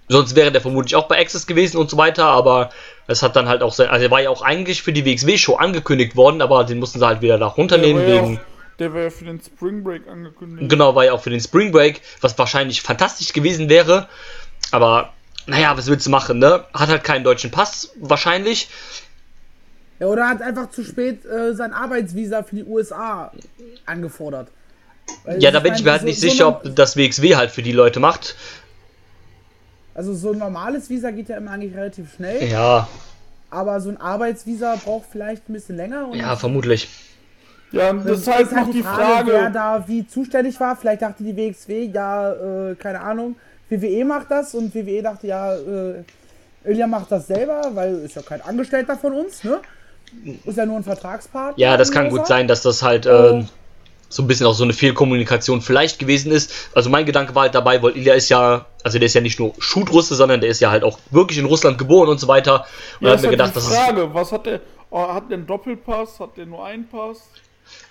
Sonst wäre der vermutlich auch bei Access gewesen und so weiter, aber es hat dann halt auch sein, also er war ja auch eigentlich für die WXW-Show angekündigt worden, aber den mussten sie halt wieder da Der runternehmen ja wegen. auch, der war ja für den Spring Break angekündigt. Genau, war ja auch für den Spring Break, was wahrscheinlich fantastisch gewesen wäre. Aber, naja, was willst du machen, ne? Hat halt keinen deutschen Pass, wahrscheinlich. Ja, oder hat einfach zu spät äh, sein Arbeitsvisa für die USA angefordert. Weil Ja, da bin ich mir halt so- nicht so sicher, ob das WXW halt für die Leute macht. Also so ein normales Visa geht ja immer eigentlich relativ schnell, Ja, aber so ein Arbeitsvisa braucht vielleicht ein bisschen länger. Und ja, vermutlich. Ja, und das ist halt noch die Frage. wer da wie zuständig war. Vielleicht dachte die WXW, ja, äh, keine Ahnung, WWE macht das und WWE dachte, ja, äh, Ilya macht das selber, weil ist ja kein Angestellter von uns, ne? Ist ja nur ein Vertragspartner. Ja, das kann gut sein, dass das halt Äh. ähm, so ein bisschen auch so eine Fehlkommunikation vielleicht gewesen ist. Also mein Gedanke war halt dabei, weil Ilya ist ja, also der ist ja nicht nur Shoot-Russe, sondern der ist ja halt auch wirklich in Russland geboren und so weiter. Und ja, hat ist mir halt gedacht, die das ist Frage, was hat der? Oh, hat der einen Doppelpass? Hat der nur einen Pass?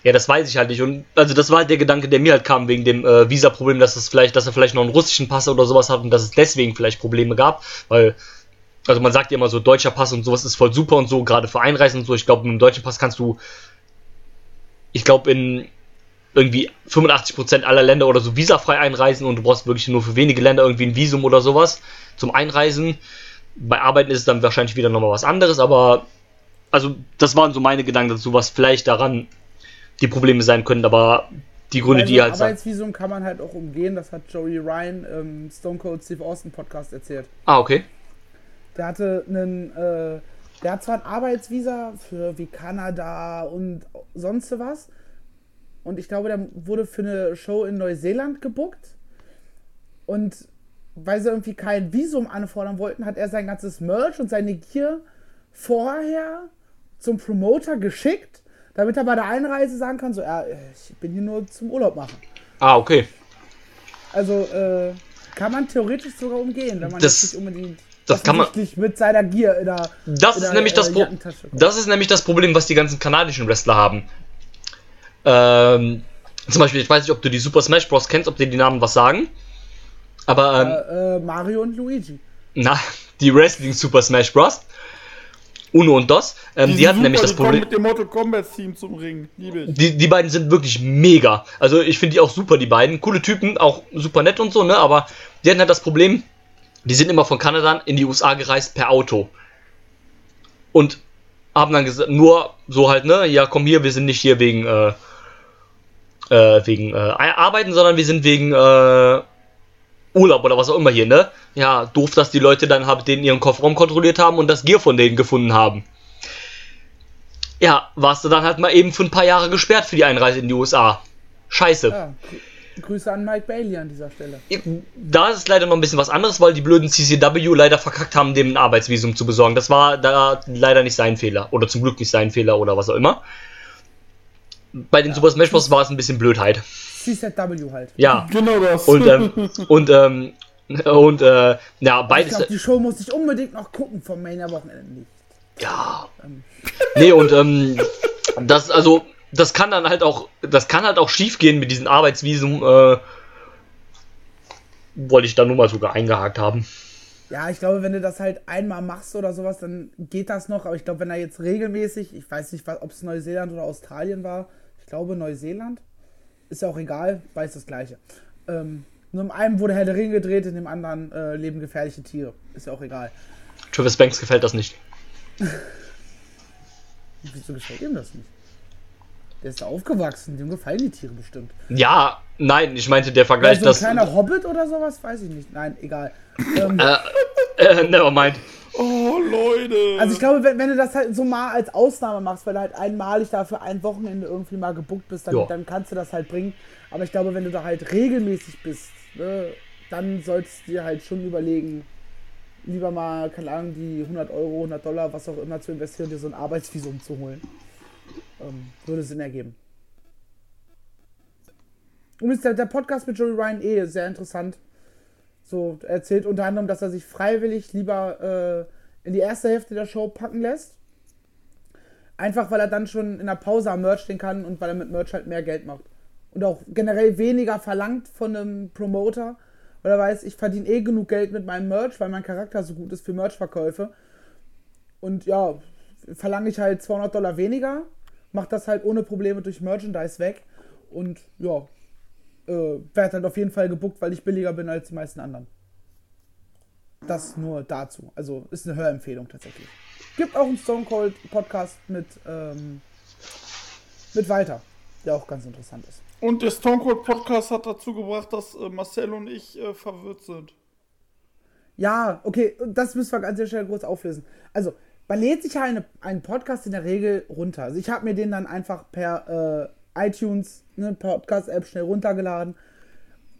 Ja, das weiß ich halt nicht. Und also das war halt der Gedanke, der mir halt kam wegen dem äh, Visa-Problem, dass es vielleicht, dass er vielleicht noch einen russischen Pass oder sowas hat und dass es deswegen vielleicht Probleme gab, weil also man sagt ja immer so deutscher Pass und sowas ist voll super und so gerade für Einreisen und so. Ich glaube, mit dem deutschen Pass kannst du, ich glaube in irgendwie 85% aller Länder oder so visafrei einreisen und du brauchst wirklich nur für wenige Länder irgendwie ein Visum oder sowas zum Einreisen. Bei Arbeiten ist es dann wahrscheinlich wieder nochmal was anderes, aber also das waren so meine Gedanken dazu, was vielleicht daran die Probleme sein können, aber die Gründe, Also die halt sagen. Arbeitsvisum kann man halt auch umgehen, das hat Joey Ryan im Stone Cold Steve Austin Podcast erzählt. Ah, okay. Der hatte einen, äh, der hat zwar ein Arbeitsvisa für wie Kanada und sonst was. Und ich glaube, der wurde für eine Show in Neuseeland gebuckt. Und weil sie irgendwie kein Visum anfordern wollten, hat er sein ganzes Merch und seine Gear vorher zum Promoter geschickt, damit er bei der Einreise sagen kann, so, ja, ich bin hier nur zum Urlaub machen. Ah, okay. Also äh, kann man theoretisch sogar umgehen, wenn man Das- nicht unbedingt das kann man- mit seiner Gear in der, Das in ist der, nämlich das Pro. Das ist nämlich das Problem, was die ganzen kanadischen Wrestler haben. Ähm, zum Beispiel, ich weiß nicht, ob du die Super Smash Bros. kennst, ob dir die Namen was sagen. Aber, ähm, Äh, äh, Mario und Luigi. na, die Wrestling Super Smash Bros. Uno und DOS, ähm, die, sind hatten super, nämlich das die Problem. mit dem Mortal Kombat Team zum Ring. Liebe ich. Die, die beiden sind wirklich mega. Also ich finde die auch super, die beiden. Coole Typen, auch super nett und so, ne? Aber die hatten halt das Problem, die sind immer von Kanada in die USA gereist per Auto. Und haben dann gesagt, nur so halt, ne? Ja, komm hier, wir sind nicht hier wegen, äh, äh, wegen äh, Arbeiten, sondern wir sind wegen äh, Urlaub oder was auch immer hier, ne? Ja, doof, dass die Leute dann halt den ihren Kofferraum kontrolliert haben und das Gear von denen gefunden haben. Ja, warst du dann halt mal eben für ein paar Jahre gesperrt für die Einreise in die USA. Scheiße. Ja, Grüße an Mike Bailey an dieser Stelle. Da ist leider noch ein bisschen was anderes, weil die blöden CCW leider verkackt haben, dem ein Arbeitsvisum zu besorgen. Das war da leider nicht sein Fehler. Oder zum Glück nicht sein Fehler oder was auch immer. Bei den Super Smash Bros. war es ein bisschen Blödheit. CZW halt. Ja. Genau das. Und, ähm, und, ähm, und, äh, ja, Ich beides. glaube, die Show muss ich unbedingt noch gucken vom Mania-Wochenende. Ja. Nee, und ähm, das, also, das kann dann halt auch, das kann halt auch schief gehen mit diesem Arbeitsvisum, äh, wollte ich da nur mal sogar eingehakt haben. Ja, ich glaube, wenn du das halt einmal machst oder sowas, dann geht das noch. Aber ich glaube, wenn er jetzt regelmäßig, ich weiß nicht, ob es Neuseeland oder Australien war, ich glaube Neuseeland, ist ja auch egal, beides das gleiche. Ähm, nur in einem wurde Herr der Ring gedreht, in dem anderen äh, leben gefährliche Tiere. Ist ja auch egal. Travis Banks gefällt das nicht. Wieso gefällt ihm das nicht? Der ist da aufgewachsen, dem gefallen die Tiere bestimmt. Ja, nein, ich meinte der Vergleich, Also ein dass. kleiner Hobbit oder sowas, weiß ich nicht. Nein, egal. Ähm, Äh, never mind. oh, Leute. Also ich glaube, wenn, wenn du das halt so mal als Ausnahme machst, weil du halt einmalig da für ein Wochenende irgendwie mal gebuckt bist, dann, dann kannst du das halt bringen. Aber ich glaube, wenn du da halt regelmäßig bist, ne, dann solltest du dir halt schon überlegen, lieber mal, keine Ahnung, die 100 Euro, 100 Dollar, was auch immer zu investieren, dir so ein Arbeitsvisum zu holen. Ähm, würde Sinn ergeben. Übrigens, der, der Podcast mit Joey Ryan eh sehr interessant. So, er erzählt unter anderem, dass er sich freiwillig lieber äh, in die erste Hälfte der Show packen lässt. Einfach weil er dann schon in der Pause am Merch stehen kann und weil er mit Merch halt mehr Geld macht. Und auch generell weniger verlangt von einem Promoter, weil er weiß, ich verdiene eh genug Geld mit meinem Merch, weil mein Charakter so gut ist für Merchverkäufe. Und ja, verlange ich halt 200 Dollar weniger, mach das halt ohne Probleme durch Merchandise weg. Und ja, äh, werde halt auf jeden Fall gebuckt, weil ich billiger bin als die meisten anderen. Das nur dazu. Also ist eine Hörempfehlung tatsächlich. Gibt auch einen Stone Cold Podcast mit, ähm, mit Walter, der auch ganz interessant ist. Und der Stone Cold Podcast hat dazu gebracht, dass äh, Marcel und ich äh, verwirrt sind. Ja, okay, das müssen wir an der Stelle kurz auflösen. Also, man lädt sich ja eine, einen Podcast in der Regel runter. Also, ich habe mir den dann einfach per äh, iTunes, ne, Podcast-App schnell runtergeladen.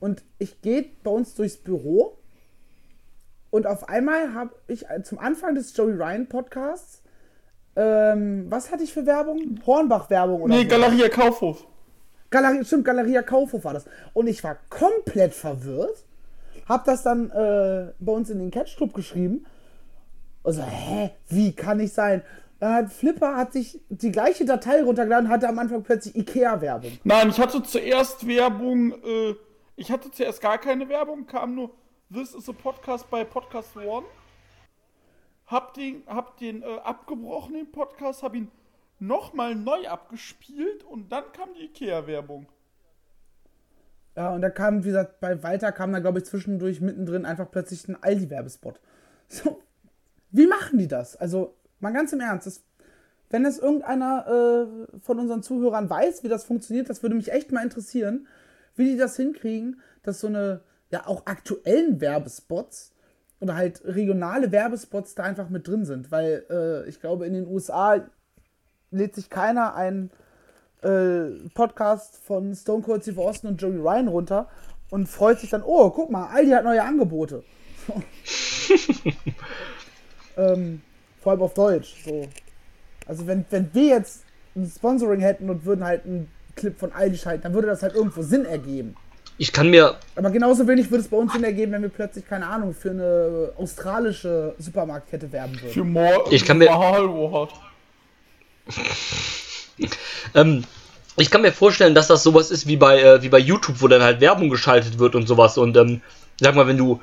Und ich gehe bei uns durchs Büro und auf einmal habe ich äh, zum Anfang des Joey Ryan Podcasts, ähm, was hatte ich für Werbung? Hornbach-Werbung oder Nee, so. Galeria Kaufhof. Galerie, stimmt, Galeria Kaufhof war das. Und ich war komplett verwirrt. Hab das dann äh, bei uns in den Catch Club geschrieben. Also, hä, wie kann nicht sein? Hat Flipper hat sich die gleiche Datei runtergeladen, hatte am Anfang plötzlich Ikea-Werbung. Nein, ich hatte zuerst Werbung, äh, ich hatte zuerst gar keine Werbung, kam nur This is a Podcast bei Podcast One. Hab den, hab den äh, abgebrochen, den Podcast, hab ihn nochmal neu abgespielt und dann kam die Ikea-Werbung. Ja, und da kam, wie gesagt, bei Walter kam da, glaube ich, zwischendurch mittendrin einfach plötzlich ein Aldi-Werbespot. So, wie machen die das? Also, mal ganz im Ernst, das, wenn das irgendeiner äh, von unseren Zuhörern weiß, wie das funktioniert, das würde mich echt mal interessieren, wie die das hinkriegen, dass so eine, ja, auch aktuellen Werbespots oder halt regionale Werbespots da einfach mit drin sind. Weil äh, ich glaube, in den USA lädt sich keiner einen äh, Podcast von Stone Cold Steve Austin und Joey Ryan runter und freut sich dann, oh, guck mal, Aldi hat neue Angebote. ähm, vor allem auf Deutsch. So. Also wenn, wenn wir jetzt ein Sponsoring hätten und würden halt einen Clip von Aldi schalten, dann würde das halt irgendwo Sinn ergeben. Ich kann mir, Aber genauso wenig würde es bei uns Sinn ergeben, wenn wir plötzlich, keine Ahnung, für eine australische Supermarktkette werben würden. Für More Ich kann mir- ähm, ich kann mir vorstellen, dass das sowas ist wie bei, äh, wie bei YouTube, wo dann halt Werbung geschaltet wird und sowas. Und ähm, sag mal, wenn du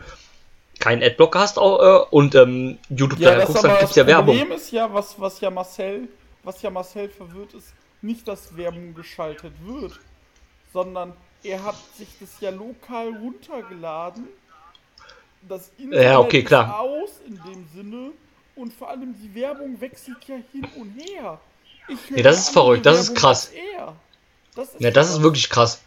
keinen Adblocker hast auch, äh, und ähm, YouTube Ja, da das guckst, dann das gibt's ja Werbung. Problem ist ja, was, was ja Marcel, was ja Marcel verwirrt ist, nicht, dass Werbung geschaltet wird, sondern er hat sich das ja lokal runtergeladen. Das Internet Ja, okay, klar. aus in dem Sinne und vor allem die Werbung wechselt ja hin und her. Ich höre Ja, das ist verrückt, das ist krass. Das ist Ja, das ist wirklich krass.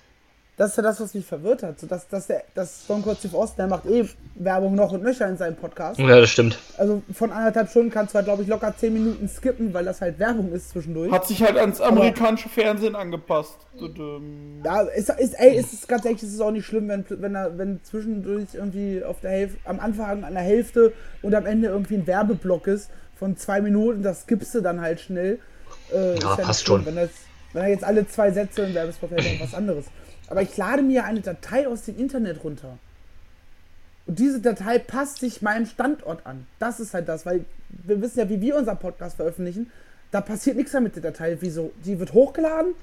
Das ist ja das, was mich verwirrt hat. So, dass, dass, der, dass Stone Cold Steve Austin, der macht eh Werbung noch und nöcher in seinem Podcast. Ja, das stimmt. Also von anderthalb Stunden kannst du halt, glaube ich, locker 10 Minuten skippen, weil das halt Werbung ist zwischendurch. Hat sich halt ans amerikanische Fernsehen angepasst. Tudum. Ja, ist, ist, ey, ist es ganz ehrlich, ist es auch nicht schlimm, wenn, wenn, er, wenn zwischendurch irgendwie auf der Hälfte, am Anfang an der Hälfte und am Ende irgendwie ein Werbeblock ist von zwei Minuten, das skippst du dann halt schnell. Äh, ist Ja, nicht passt schlimm. schon. Wenn, das, wenn er jetzt alle zwei Sätze im Werbespot hätte, dann was anderes. Aber ich lade mir eine Datei aus dem Internet runter. Und diese Datei passt sich meinem Standort an. Das ist halt das, weil wir wissen ja, wie wir unseren Podcast veröffentlichen. Da passiert nichts mehr mit der Datei. Wieso? Die wird hochgeladen,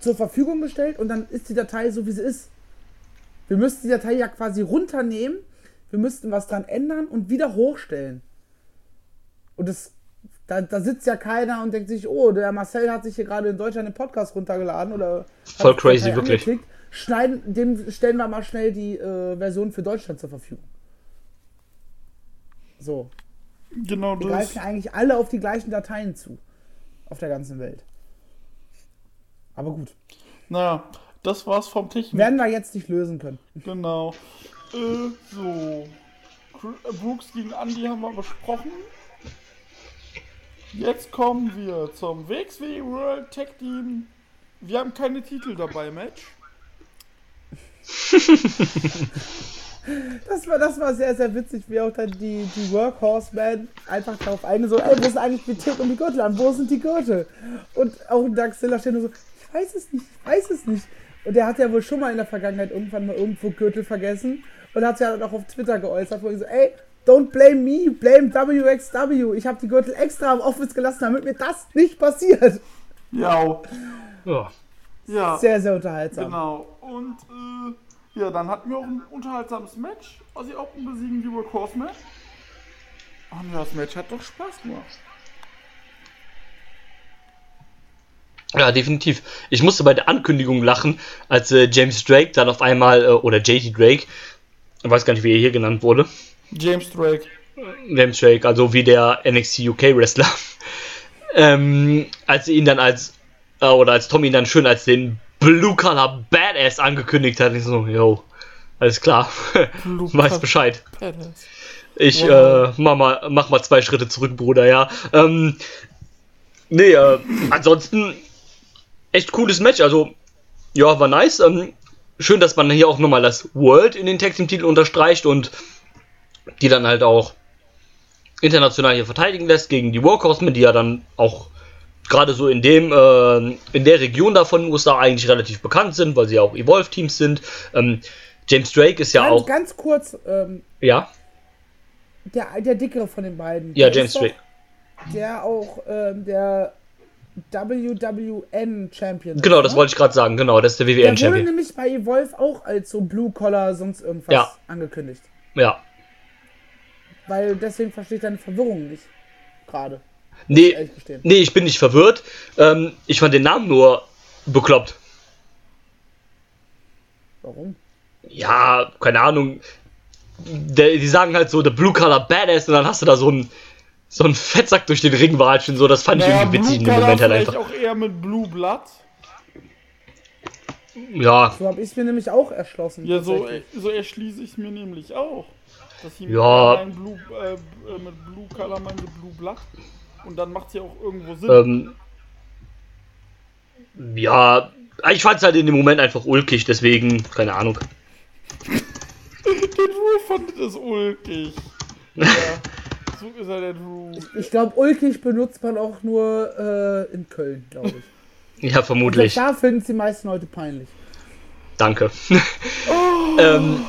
zur Verfügung gestellt und dann ist die Datei so, wie sie ist. Wir müssten die Datei ja quasi runternehmen, wir müssten was dran ändern und wieder hochstellen. Und das, da, da sitzt ja keiner und denkt sich, oh, der Marcel hat sich hier gerade in Deutschland den Podcast runtergeladen oder Voll crazy, wirklich. angeklickt. Schneiden, dem stellen wir mal schnell die äh, Version für Deutschland zur Verfügung. So. Genau Wir das. greifen eigentlich alle auf die gleichen Dateien zu. Auf der ganzen Welt. Aber gut. Naja, das war's vom Technik. Werden wir jetzt nicht lösen können. Genau. Äh, so. Brooks gegen Andy haben wir besprochen. Jetzt kommen wir zum WXW World Tag Team. Wir haben keine Titel dabei, Match. Das war, das war sehr, sehr witzig, wie auch dann die, die Workhorsemen einfach darauf eingehen, so, ey, wo ist eigentlich die Tick und die Gürtel an? Wo sind die Gürtel? Und auch Doug Stiller steht nur so, ich weiß es nicht, ich weiß es nicht. Und der hat ja wohl schon mal in der Vergangenheit irgendwann mal irgendwo Gürtel vergessen und hat ja dann auch auf Twitter geäußert, wo er so, ey, don't blame me, blame WXW. Ich habe die Gürtel extra am Office gelassen, damit mir das nicht passiert. Ja. Ja. Ja. Sehr, sehr unterhaltsam. Genau. Und äh, ja, dann hatten wir auch ein unterhaltsames Match. Ozzy Open besiegen die Workhorsemen. Und ja, das Match hat doch Spaß gemacht. Ja, definitiv. Ich musste bei der Ankündigung lachen, als äh, James Drake dann auf einmal, äh, oder JT Drake, ich weiß gar nicht, wie er hier genannt wurde, James Drake. James Drake, also wie der NXT UK Wrestler, ähm, als sie ihn dann als, äh, oder als Tommy ihn dann schön als den Blue Collar Badass angekündigt hat, ich so, yo, alles klar, weiß Bescheid. Badass. Ich Ja. äh, mach, mal, mach mal zwei Schritte zurück, Bruder, ja. Ähm, nee, äh, ansonsten echt cooles Match. Also, ja, war nice. Ähm, schön, dass man hier auch nochmal das World in den Tag Team Titel unterstreicht und die dann halt auch international hier verteidigen lässt gegen die Warhorsemen, die ja dann auch gerade so in dem äh, in der Region da von den USA eigentlich relativ bekannt sind, weil sie ja auch Evolve Teams sind. Ähm, James Drake ist ja Ganz, auch ganz kurz, ähm, ja der, der dickere von den beiden. ja der James Drake Der auch ähm, der WWN Champion. Genau, das ne? wollte ich gerade sagen. Genau, das ist der Der WWN wurde Champion. nämlich bei Evolve auch als so Blue Collar sonst irgendwas Ja. angekündigt. Ja. Weil deswegen verstehe ich deine Verwirrung nicht. Gerade. Nee, gestehen. nee, ich bin nicht verwirrt. Ähm, ich fand den Namen nur bekloppt. Warum? Ja, keine Ahnung. Der, die sagen halt so, der Blue Collar Badass und dann hast du da so einen so einen Fettsack durch den Ring watschen. So, das fand ich Naja, irgendwie witzig Blue in dem Moment halt einfach. auch eher mit Blue Blood. Ja, So habe ich mir nämlich auch erschlossen. Ja, so, tatsächlich. so erschließe ich mir nämlich auch. Dass sie Ja. mit, Blue, äh, äh, mit Blue Color meinte Blue Blood. Und dann macht sie auch irgendwo Sinn. ähm, ja, ich fand es halt in dem Moment einfach ulkig, deswegen, keine Ahnung. Der Drew fand es ulkig. Ja, so ist er der Drew. Ich glaube, ulkig benutzt man auch nur äh, in Köln, glaube ich. Ja, vermutlich. da finden es die meisten Leute peinlich. Danke. ähm,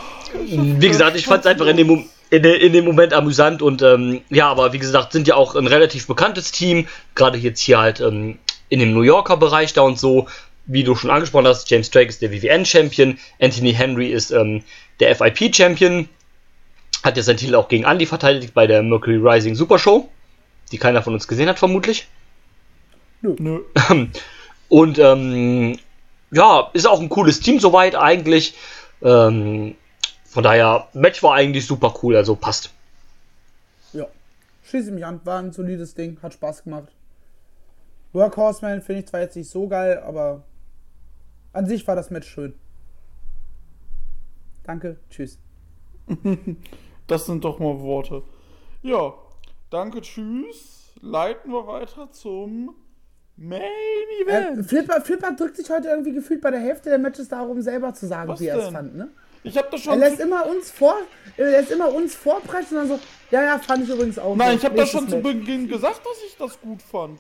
wie gesagt, ich fand es einfach in dem, Mom- in, in dem Moment amüsant und ähm, ja, aber wie gesagt, sind ja auch ein relativ bekanntes Team, gerade jetzt hier halt ähm, in dem New Yorker Bereich da und so, wie du schon angesprochen hast, James Drake ist der WWN-Champion, Anthony Henry ist ähm, der FIP-Champion, hat ja seinen Titel auch gegen Andy verteidigt bei der Mercury Rising Super Show, die keiner von uns gesehen hat vermutlich. Nö. Und ähm, ja, ist auch ein cooles Team soweit eigentlich. Ähm, von daher, Match war eigentlich super cool, also passt. Ja. Schieß mich an, war ein solides Ding, hat Spaß gemacht. Workhorseman finde ich zwar jetzt nicht so geil, aber an sich war das Match schön. Danke, tschüss. Das sind doch mal Worte. Ja, danke, tschüss. Leiten wir weiter zum Main Äh, Event. Flipper, Flipper drückt sich heute irgendwie gefühlt bei der Hälfte der Matches darum, selber zu sagen, Was wie er es fand, ne? Ich habe das Er schon. lässt immer uns vor, er lässt immer uns vorpreschen und dann so, ja, ja, fand ich übrigens auch. Nein, ich habe das schon zu. Beginn gesagt, dass ich das gut fand.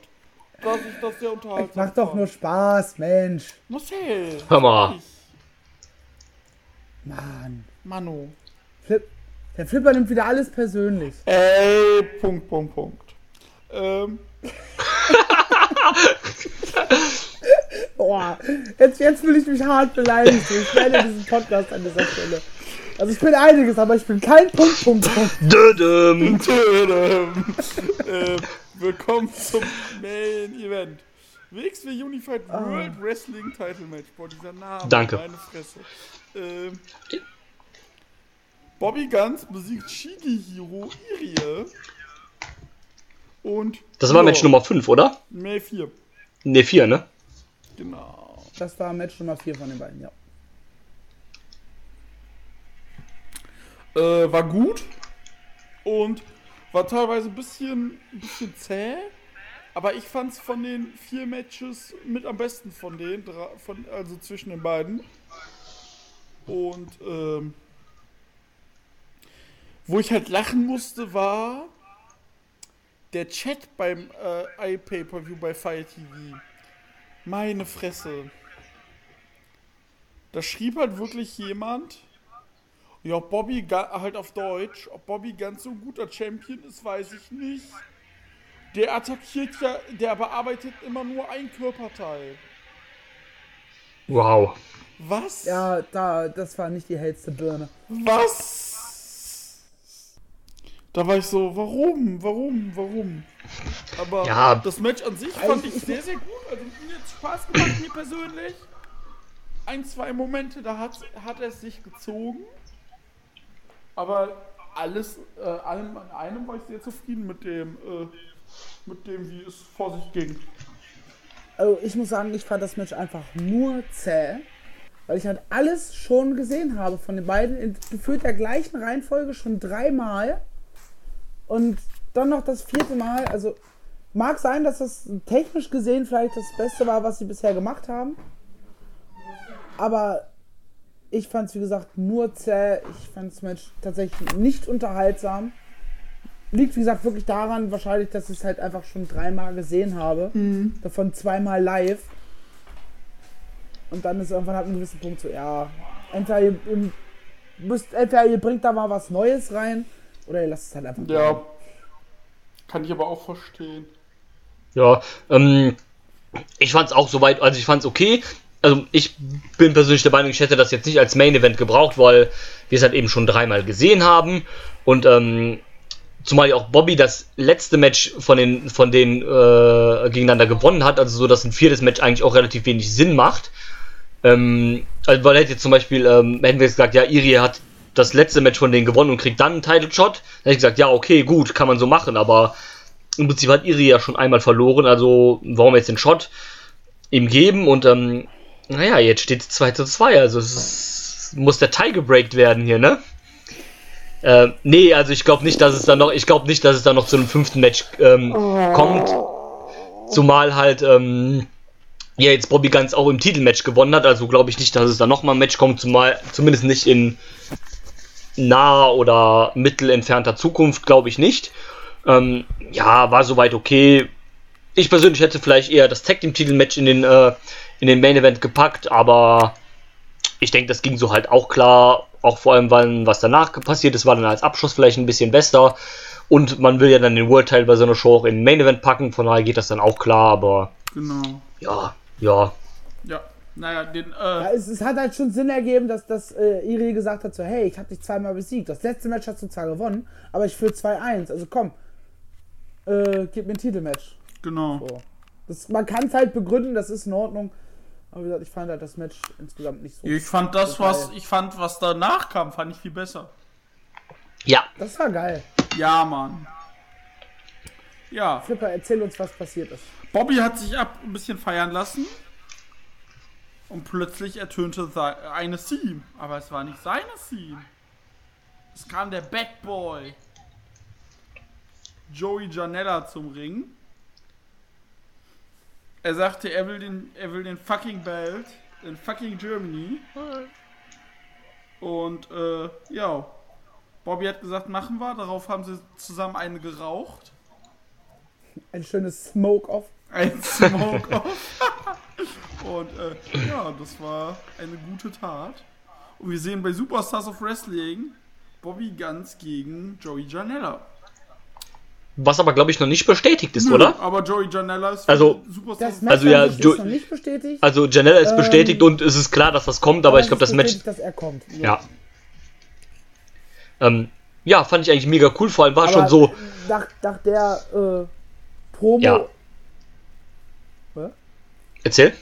Dass ich das sehr unterhaltsam Macht doch nur Spaß, Mensch. Marcel. Hör mal. Mann. Manu. Flip, der Flipper nimmt wieder alles persönlich. Ey, Punkt, Punkt, Punkt. Ähm, Boah, jetzt, jetzt fühle ich mich hart beleidigt. Ich werde diesen Podcast an dieser Stelle. Also ich bin einiges, aber ich bin kein Punkt, Punkt, Punkt. Dödem. Äh, willkommen zum Main Event. WXW Unified World Wrestling Title Match. Boah, dieser Name. Danke. Meine Fresse. Ähm, Bobby Guns besiegt Shigehiro Irie. Und. Das war Match Nummer 5, oder? May 4. Ne, 4, ne? Genau. Das war Match Nummer 4 von den beiden, ja. Äh, war gut. Und war teilweise ein bisschen, ein bisschen zäh. Aber ich fand es von den vier Matches mit am besten von denen, dra- von, also zwischen den beiden. Und ähm, wo ich halt lachen musste, war der Chat beim äh, iPay-Per-View bei Fire TV. Meine Fresse. Da schrieb halt wirklich jemand, ja, ob Bobby halt auf Deutsch, ob Bobby ganz so ein guter Champion ist, weiß ich nicht. Der attackiert ja, der bearbeitet immer nur ein Körperteil. Wow. Was? Ja, da, das war nicht die hellste Birne. Was? Da war ich so, warum, warum, warum? Aber Ja. das Match an sich fand ich sehr, sehr gut. Also mir hat Spaß gemacht, mir persönlich. Ein, zwei Momente, da hat, hat er es sich gezogen. Aber alles, äh, allem an einem war ich sehr zufrieden mit dem, äh, mit dem, wie es vor sich ging. Also ich muss sagen, ich fand das Match einfach nur zäh, weil ich halt alles schon gesehen habe von den beiden in gefühlt der gleichen Reihenfolge schon dreimal und dann noch das vierte Mal. Also mag sein, dass das technisch gesehen vielleicht das Beste war, was sie bisher gemacht haben, aber ich fand es wie gesagt nur zäh. Ich fand das Match tatsächlich nicht unterhaltsam. Liegt, wie gesagt, wirklich daran, wahrscheinlich, dass ich es halt einfach schon dreimal gesehen habe. Davon zweimal live. Und dann ist irgendwann ab einem gewissen Punkt so, ja, entweder ihr, ihr, müsst, entweder ihr bringt da mal was Neues rein oder ihr lasst es halt einfach. Ja. bleiben. Kann ich aber auch verstehen. Ja, ähm, ich fand's auch soweit, also ich fand's okay. Also ich bin persönlich der Meinung, ich hätte das jetzt nicht als Main Event gebraucht, weil wir es halt eben schon dreimal gesehen haben. Und ähm, zumal ja auch Bobby das letzte Match von den von denen äh, gegeneinander gewonnen hat, also so, dass ein viertes Match eigentlich auch relativ wenig Sinn macht. Ähm, also weil hätte jetzt zum Beispiel, ähm, hätten wir jetzt gesagt, ja, Iri hat das letzte Match von denen gewonnen und kriegt dann einen Title Shot, dann hätte ich gesagt, ja, okay, gut, kann man so machen, aber im Prinzip hat Iri ja schon einmal verloren, also warum jetzt den Shot ihm geben und ähm, naja, jetzt steht es 2 zu 2, also es ist, muss der Tie gebreakt werden hier, ne? Äh, nee, also ich glaube nicht, dass es dann noch, ich glaube nicht, dass es dann noch zu einem fünften Match ähm, kommt. Zumal halt, ähm, ja, jetzt Bobby Guns auch im Titelmatch gewonnen hat, also glaube ich nicht, dass es da nochmal ein Match kommt, zumal, zumindest nicht in naher oder mittelentfernter Zukunft, glaube ich nicht. Ähm, ja, war soweit okay. Ich persönlich hätte vielleicht eher das Tag Team Titelmatch in den, äh, in den Main Event gepackt, aber ich denke, das ging so halt auch klar. Auch vor allem, weil was danach passiert ist, war dann als Abschluss vielleicht ein bisschen besser. Und man will ja dann den World Title bei so einer Show auch in den Main Event packen, von daher geht das dann auch klar, aber Genau. ja, ja. Ja. Naja, den, Ja, äh, es, es hat halt schon Sinn ergeben, dass, dass äh, Iri gesagt hat: so, hey, ich habe dich zweimal besiegt. Das letzte Match hast du zwar gewonnen, aber ich führe 2-1. Also komm, äh, gib mir ein Titelmatch. genau. So. Das, man kann es halt begründen, das ist in Ordnung. Aber wie gesagt, ich fand halt das Match insgesamt nicht so. Ich fand das, Total. was ich fand, was danach kam, fand ich viel besser. Ja, Das war geil. Ja, Mann. Ja, Flipper, erzähl uns, was passiert ist. Bobby hat sich ab ein bisschen feiern lassen. Und plötzlich ertönte eine Theme. Aber es war nicht seine Theme. Es kam der Bad Boy. Joey Janella zum Ring. Er sagte, er will den, er will den fucking Belt in fucking Germany. Und äh, ja, Bobby hat gesagt, machen wir. Darauf haben sie zusammen eine geraucht. Ein schönes Smoke-Off. Ein Smoke-Off. Und äh, ja, das war eine gute Tat. Und wir sehen bei Superstars of Wrestling Bobby Guns gegen Joey Janella. Was aber, glaube ich, noch nicht bestätigt ist, Nö, oder? Aber Joey Janella ist Also- Superstars Also ja, Jo- ist noch nicht bestätigt. Also Janella ist Ähm, bestätigt und es ist klar, dass das kommt, aber, ich glaube, das Match. dass er kommt. Ja. Ähm, ja, fand ich eigentlich mega cool. Vor allem war Aber schon so. Nach, nach der äh, Promo. Ja. Was? Erzähl.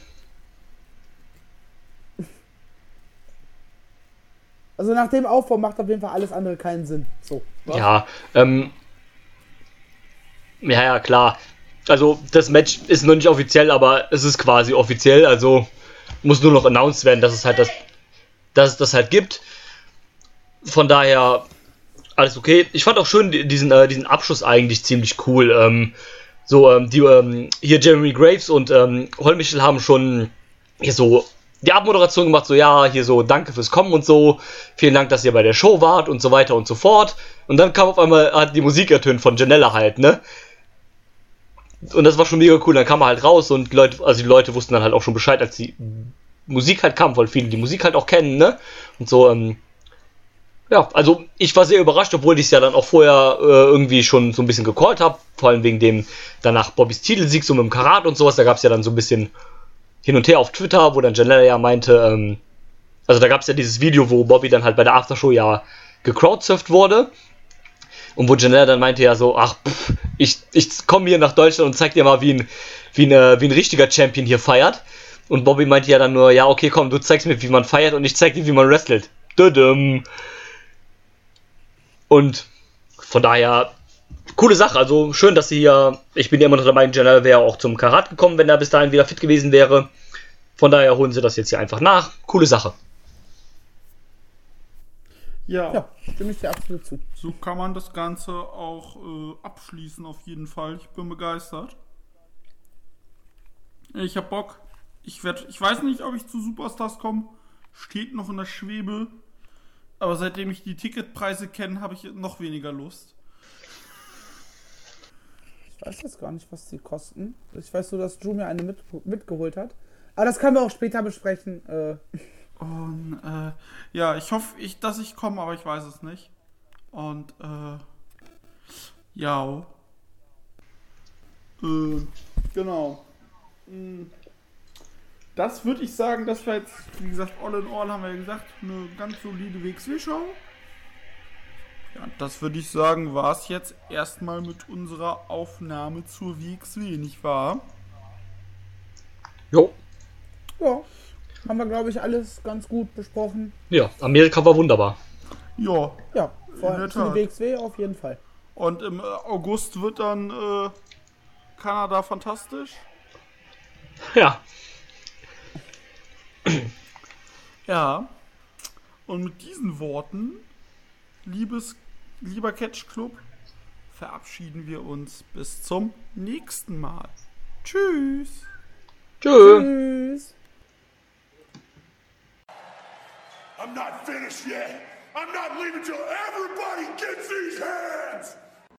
Also nach dem Aufbau macht auf jeden Fall alles andere keinen Sinn. So. Ja, ähm. Ja, ja, klar. Also, das Match ist noch nicht offiziell, aber es ist quasi offiziell. Also, muss nur noch announced werden, dass es halt das, dass es das halt gibt. Von daher, alles okay. Ich fand auch schön die- diesen, äh, diesen Abschluss eigentlich ziemlich cool. Ähm, so, ähm, die, ähm, hier Jeremy Graves und ähm, Holmichel haben schon hier so die Abmoderation gemacht, so ja, hier so, danke fürs Kommen und so, vielen Dank, dass ihr bei der Show wart und so weiter und so fort. Und dann kam auf einmal, hat die Musik ertönt von Janella halt, ne? Und das war schon mega cool, dann kam er halt raus und die Leute, also die Leute wussten dann halt auch schon Bescheid, als die Musik halt kam, weil viele die Musik halt auch kennen, ne? Und so, ähm, ja, also ich war sehr überrascht, obwohl ich es ja dann auch vorher äh, irgendwie schon so ein bisschen gecallt habe, vor allem wegen dem danach Bobbys Titelsieg so mit dem Karat und sowas, da gab es ja dann so ein bisschen hin und her auf Twitter, wo dann Janella ja meinte, ähm, also da gab es ja dieses Video, wo Bobby dann halt bei der Aftershow ja gecrowdsurft wurde. Und wo Janella dann meinte ja so, ach, pff, ich, ich komme hier nach Deutschland und zeig dir mal, wie ein, wie, ein, wie ein richtiger Champion hier feiert. Und Bobby meinte ja dann nur, ja, okay, komm, du zeigst mir, wie man feiert und ich zeig dir, wie man wrestelt. Düdüm. Und von daher, coole Sache. Also schön, dass sie hier, ich bin ja immer noch dabei, Janella wäre auch zum Karat gekommen, wenn er bis dahin wieder fit gewesen wäre. Von daher holen sie das jetzt hier einfach nach. Coole Sache. Ja, Ja, stimme ich dir absolut zu. so kann man das Ganze auch äh, abschließen auf jeden Fall. Ich bin begeistert. Ich hab Bock. Ich werd, ich weiß nicht, ob ich zu Superstars komme. Steht noch in der Schwebe. Aber seitdem ich die Ticketpreise kenne, habe ich noch weniger Lust. Ich weiß jetzt gar nicht, was die kosten. Ich weiß nur, dass Drew mir eine mit, mitgeholt hat. Aber das können wir auch später besprechen. Äh, Und äh, ja, ich hoffe, ich, dass ich komme, aber ich weiß es nicht. Und äh, ja. Äh, genau. Mm. Das würde ich sagen, das war jetzt, wie gesagt, all in all haben wir ja gesagt, eine ganz solide WXW-Show. Ja, das würde ich sagen, war es jetzt erstmal mit unserer Aufnahme zur WXW, nicht wahr? Jo. ja, haben wir, glaube ich, alles ganz gut besprochen. Ja, Amerika war wunderbar. Ja, Ja, vor der allem für die WXW auf jeden Fall. Und im äh, August wird dann äh, Kanada fantastisch. Ja. Ja. Und mit diesen Worten, liebes, lieber Catch Club, verabschieden wir uns bis zum nächsten Mal. Tschüss. Tschö. Tschüss. I'm not finished yet. I'm not leaving till everybody gets these hands.